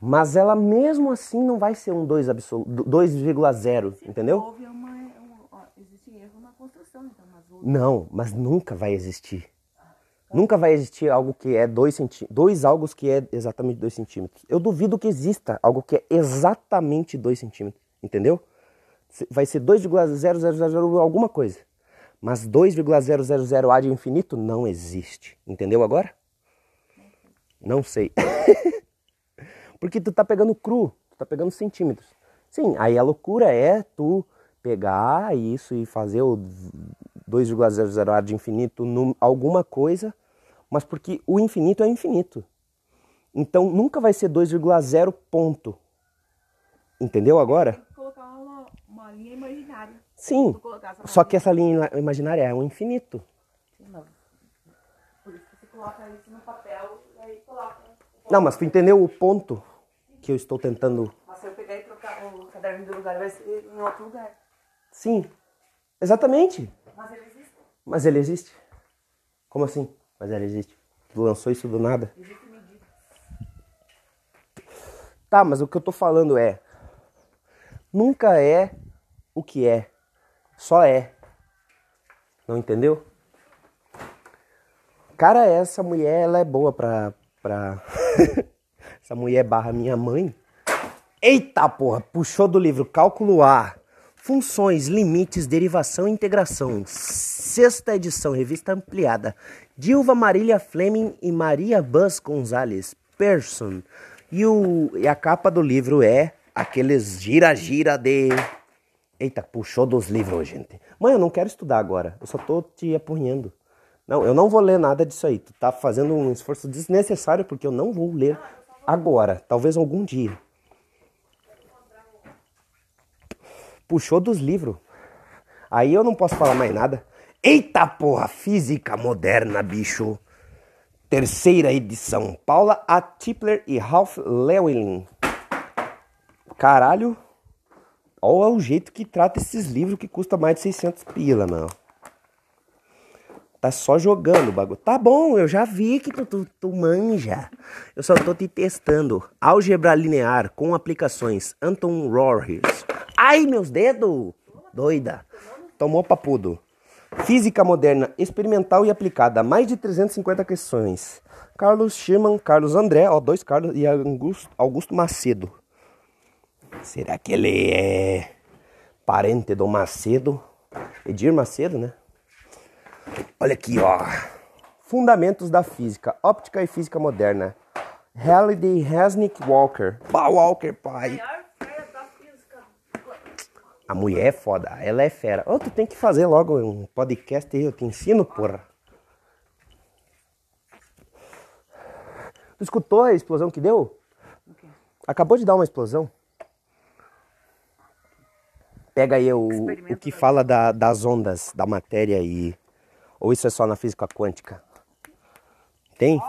mas ela mesmo assim não vai ser um 2 absoluto, 2,0, entendeu? Houve uma. Erro na construção, então, mas. Não, mas nunca vai existir. Nunca vai existir algo que é 2 centímetros, dois algo que é exatamente 2 centímetros. Eu duvido que exista algo que é exatamente 2 centímetros, entendeu? Vai ser 2,0000 alguma coisa. Mas 2,000 A de infinito não existe. Entendeu agora? Não sei. Porque tu tá pegando cru, tu tá pegando centímetros. Sim, aí a loucura é tu pegar isso e fazer o 2,00 A de infinito num alguma coisa, mas porque o infinito é infinito. Então nunca vai ser 2,0 ponto. Entendeu agora? Tem que colocar uma, uma linha imaginária. Sim. Só que essa linha imaginária é um infinito. Mas Por isso que você coloca isso no papel e aí coloca. Não, mas tu entendeu o ponto que eu estou tentando. Mas se eu pegar e trocar o caderno de lugar, vai ser em outro lugar. Sim. Exatamente. Mas ele existe. Mas ele existe. Como assim? Mas ele existe. Tu lançou isso do nada? Existe medida. Tá, mas o que eu tô falando é. Nunca é o que é. Só é. Não entendeu? Cara, essa mulher, ela é boa pra. pra... essa mulher barra minha mãe. Eita porra! Puxou do livro Cálculo A. Funções, limites, derivação e integração. Sexta edição, revista ampliada. Dilva Marília Fleming e Maria Buzz Gonzalez. Person. E, o, e a capa do livro é aqueles gira-gira de. Eita, puxou dos livros, gente. Mãe, eu não quero estudar agora. Eu só tô te apunhando. Não, eu não vou ler nada disso aí. Tu tá fazendo um esforço desnecessário porque eu não vou ler agora. Talvez algum dia. Puxou dos livros. Aí eu não posso falar mais nada. Eita porra, física moderna, bicho. Terceira edição. Paula A. Tipler e Ralph Lewin. Caralho. Olha o jeito que trata esses livros que custa mais de 600 pila, mano. Tá só jogando o bagulho. Tá bom, eu já vi que tu, tu, tu, manja. Eu só tô te testando. Álgebra linear com aplicações. Anton Rorhes. Ai, meus dedos! Doida. Tomou papudo. Física moderna, experimental e aplicada. Mais de 350 questões. Carlos Sherman, Carlos André, ó, dois Carlos e Augusto, Augusto Macedo. Será que ele é parente do Macedo? Edir Macedo, né? Olha aqui, ó. Fundamentos da física, óptica e física moderna. Halliday Hasnick Walker. Pá, Walker, pai. A mulher é foda, ela é fera. Oh, tu tem que fazer logo um podcast aí, eu te ensino, porra. Tu escutou a explosão que deu? Okay. Acabou de dar uma explosão. Pega aí o, o que fala da, das ondas da matéria e. Ou isso é só na física quântica? Tem?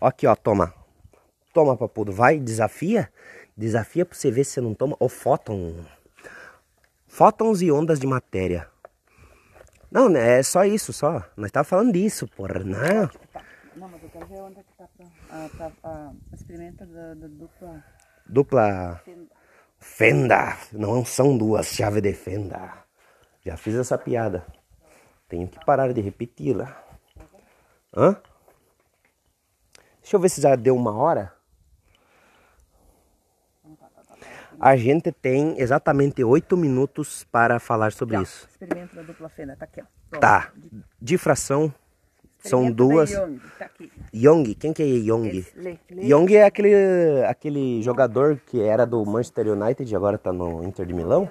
Aqui, ó, toma. Toma, papudo. Vai, desafia. Desafia pra você ver se você não toma. Ou fóton. Fótons e ondas de matéria. Não, né, é só isso, só. Nós tava falando disso, porra, não. Não, mas eu quero ver onde é que tá pra, a, pra, a, experimenta da, da dupla... Dupla... Fenda. fenda. Não são duas chaves de fenda. Já fiz essa piada. Tenho que parar de repeti-la. Hã? Deixa eu ver se já deu uma hora. A gente tem exatamente oito minutos para falar sobre tá. isso. Experimento da dupla fenda, tá aqui, ó. Pronto. Tá. Difração. São duas. Young, tá. Young, quem que é Young? Lê, lê. Young é aquele, aquele jogador que era do Manchester United e agora tá no Inter de Milão.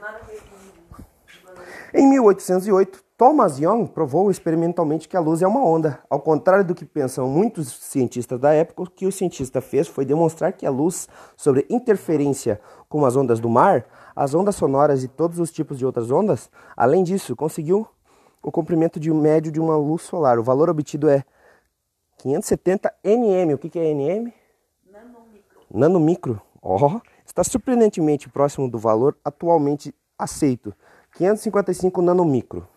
Em 1808, Thomas Young provou experimentalmente que a luz é uma onda. Ao contrário do que pensam muitos cientistas da época, o que o cientista fez foi demonstrar que a luz, sobre interferência com as ondas do mar, as ondas sonoras e todos os tipos de outras ondas, além disso, conseguiu o comprimento de médio de uma luz solar. O valor obtido é 570 nm. O que, é nm? Nanomicro. Nanomicro. Oh, está surpreendentemente próximo do valor atualmente aceito, 555 nanomicro.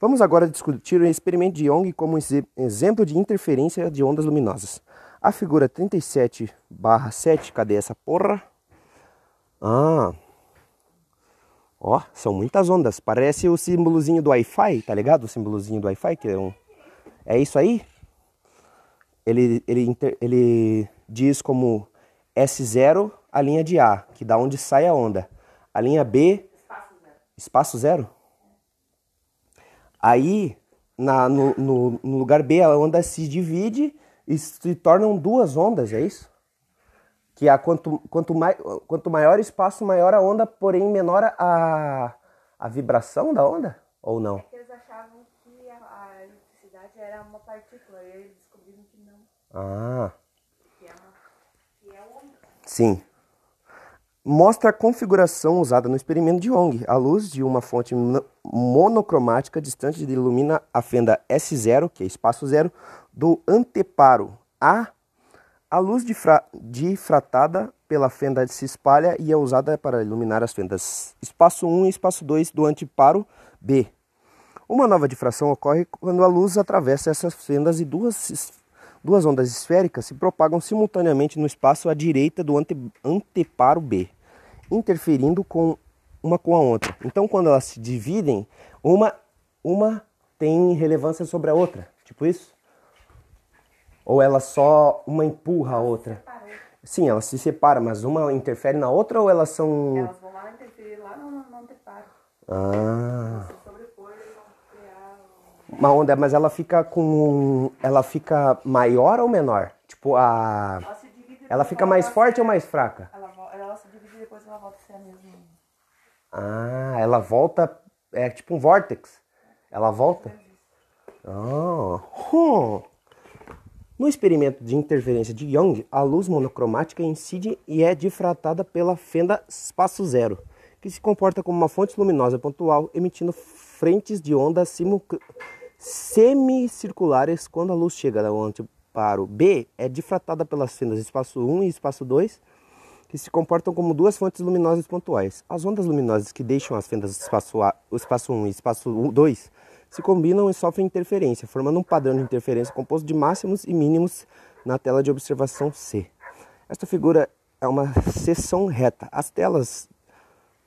Vamos agora discutir o experimento de Young como exemplo de interferência de ondas luminosas. A figura 37 7, cadê essa porra? Ah, ó, são muitas ondas. Parece o símbolozinho do Wi-Fi, tá ligado? O símbolozinho do Wi-Fi, que é um... É isso aí? Ele, ele, inter... ele diz como S0 a linha de A, que dá onde sai a onda. A linha B... Espaço zero. Espaço zero? Aí, na, no, no, no, lugar B, a onda se divide e se tornam duas ondas, é isso? Que a quanto, quanto, mai, quanto maior o espaço, maior a onda, porém menor a, a vibração da onda? Ou não? É que eles achavam que a, a eletricidade era uma partícula e eles descobriram que não. Ah. Que é, uma, que é onda. Sim mostra a configuração usada no experimento de Young. A luz de uma fonte monocromática distante ilumina a fenda S0, que é espaço zero, do anteparo A. A luz difra difratada pela fenda se espalha e é usada para iluminar as fendas espaço 1 e espaço 2 do anteparo B. Uma nova difração ocorre quando a luz atravessa essas fendas e duas, duas ondas esféricas se propagam simultaneamente no espaço à direita do ante, anteparo B interferindo com uma com a outra. Então, quando elas se dividem, uma, uma tem relevância sobre a outra. Tipo isso? Ou ela só uma empurra a outra? Sim, elas se separam, mas uma interfere na outra ou elas são. Elas vão lá interferir lá no, no anteparo. Ah. Uma onda, mas ela fica com. Ela fica maior ou menor? Tipo, a. Ela, ela fica mais forte ou mais fraca? Ela, ela se divide depois ela volta a ser a mesma. Ah, ela volta. É tipo um vórtex. Ela volta. Ah. No experimento de interferência de Young, a luz monocromática incide e é difratada pela fenda espaço zero, que se comporta como uma fonte luminosa pontual, emitindo frentes de ondas semicirculares quando a luz chega da onde para o B é difratada pelas fendas espaço 1 e espaço 2, que se comportam como duas fontes luminosas pontuais. As ondas luminosas que deixam as fendas espaço, a, espaço 1 e espaço 2 se combinam e sofrem interferência, formando um padrão de interferência composto de máximos e mínimos na tela de observação C. Esta figura é uma seção reta. As telas,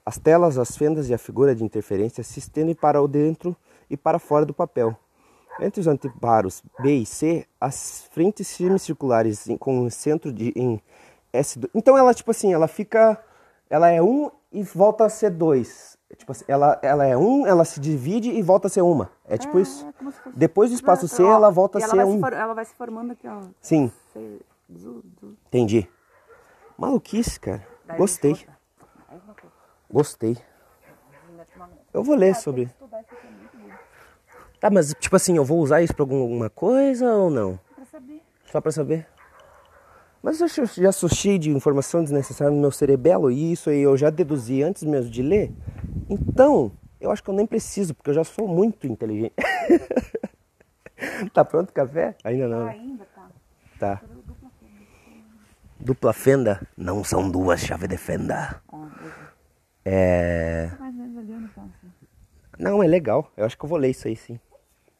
as telas, as fendas e a figura de interferência se estendem para o dentro e para fora do papel. Entre os anteparos B e C, as frentes semicirculares com o centro de em S2. Então ela tipo assim, ela fica, ela é 1 um e volta a ser 2. Tipo assim, ela, ela é 1, um, ela se divide e volta a ser uma. É tipo É, isso. é fosse- Depois do espaço C, ela volta a ela ser vai se 1. Um. for- ela vai se formando aqui, ó. Sim, Sei- entendi. Maluquice, cara. daí Gostei. Gostei. Eu vou ler sobre. que estudar isso aqui, é muito bom. Tá, mas tipo assim, eu vou usar isso pra alguma coisa ou não? Pra saber. Só pra saber. Mas eu já- cheio de informação desnecessária no meu cerebelo e isso aí eu já deduzi antes mesmo de ler. Então, eu acho que eu nem preciso, porque eu já sou muito inteligente. tá pronto o café? Ainda não. Ah, ainda tá. Tá. Dupla fenda? Não são duas chave de fenda. É. Tá. Não, é legal. Eu acho que eu vou ler isso aí sim.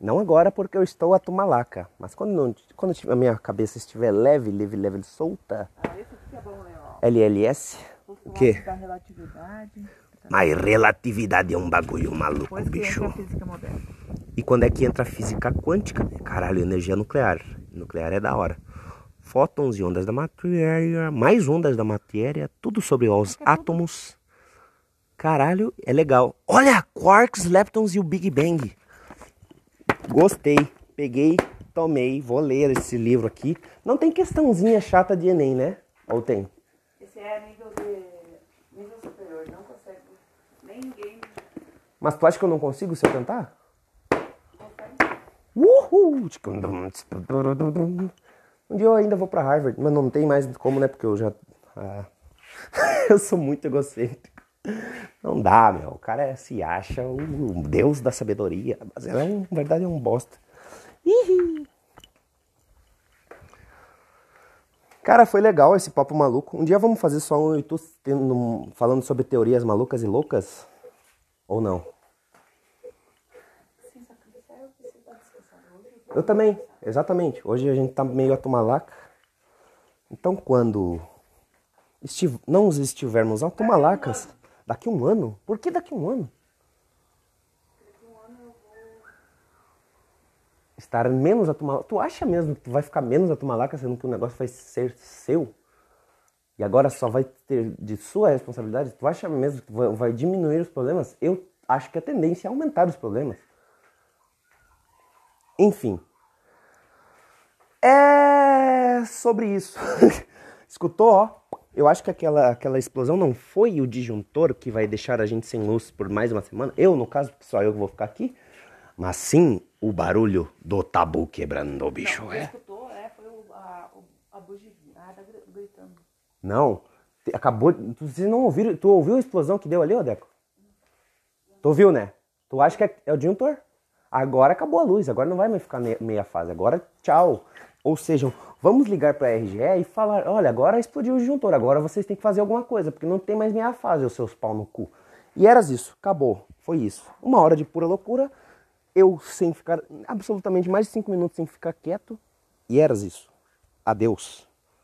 Não agora porque eu estou a tumalaca. Mas quando, não, quando a minha cabeça estiver leve, leve, leve, solta. Ah, esse aqui é bom, né? LLS. O quê? da relatividade. Mas relatividade é um bagulho maluco, bicho. E quando é que entra a física quântica? Caralho, energia nuclear. Nuclear é da hora. Fótons e ondas da matéria, mais ondas da matéria, tudo sobre os átomos. Caralho, é legal. Olha, quarks, leptons e o Big Bang. Gostei. Peguei, tomei, vou ler esse livro aqui. Não tem questãozinha chata de Enem, né? Ou tem? Esse é nível de. nível superior. Não consegue. Nem ninguém Mas tu acha que eu não consigo se eu tentar? Uhul! Um dia eu ainda vou pra Harvard, mas não tem mais como, né? Porque eu já. ah, eu sou muito egocêntrico. Não dá, meu. O cara se acha o deus da sabedoria, mas ele é um, na verdade é um bosta. Ih. Cara, foi legal esse papo maluco. Um dia vamos fazer só um YouTube falando sobre teorias malucas e loucas? Ou não? Eu também, exatamente. Hoje a gente tá meio a tomar laca. Então quando estiv- não estivermos a tomar lacas, daqui um ano? Por que daqui um ano? Estar menos a tomar Tu acha mesmo que tu vai ficar menos a tomar laca, sendo que o negócio vai ser seu? E agora só vai ter de sua responsabilidade? Tu acha mesmo que vai- vai diminuir os problemas? Eu acho que a tendência é aumentar os problemas. Enfim. É sobre isso. Escutou, ó? Eu acho que aquela, aquela explosão não foi o disjuntor que vai deixar a gente sem luz por mais uma semana. Eu, no caso, porque só eu que vou ficar aqui. Mas sim o barulho do tabu quebrando o bicho. Não, É. escutou, é, foi o, a, a gritando. Não. Acabou. Vocês não ouviram? Tu ouviu a explosão que deu ali, ô Deco? Tu ouviu, né? Tu acha que é, é o disjuntor? Agora acabou a luz, agora não vai mais ficar me- meia fase, agora tchau. Ou seja, vamos ligar para a RGE e falar: olha, agora explodiu o disjuntor, agora vocês têm que fazer alguma coisa, porque não tem mais meia fase, os seus pau no cu. E eras isso, acabou, foi isso. Uma hora de pura loucura, eu sem ficar absolutamente mais de cinco minutos sem ficar quieto, e eras isso. Adeus.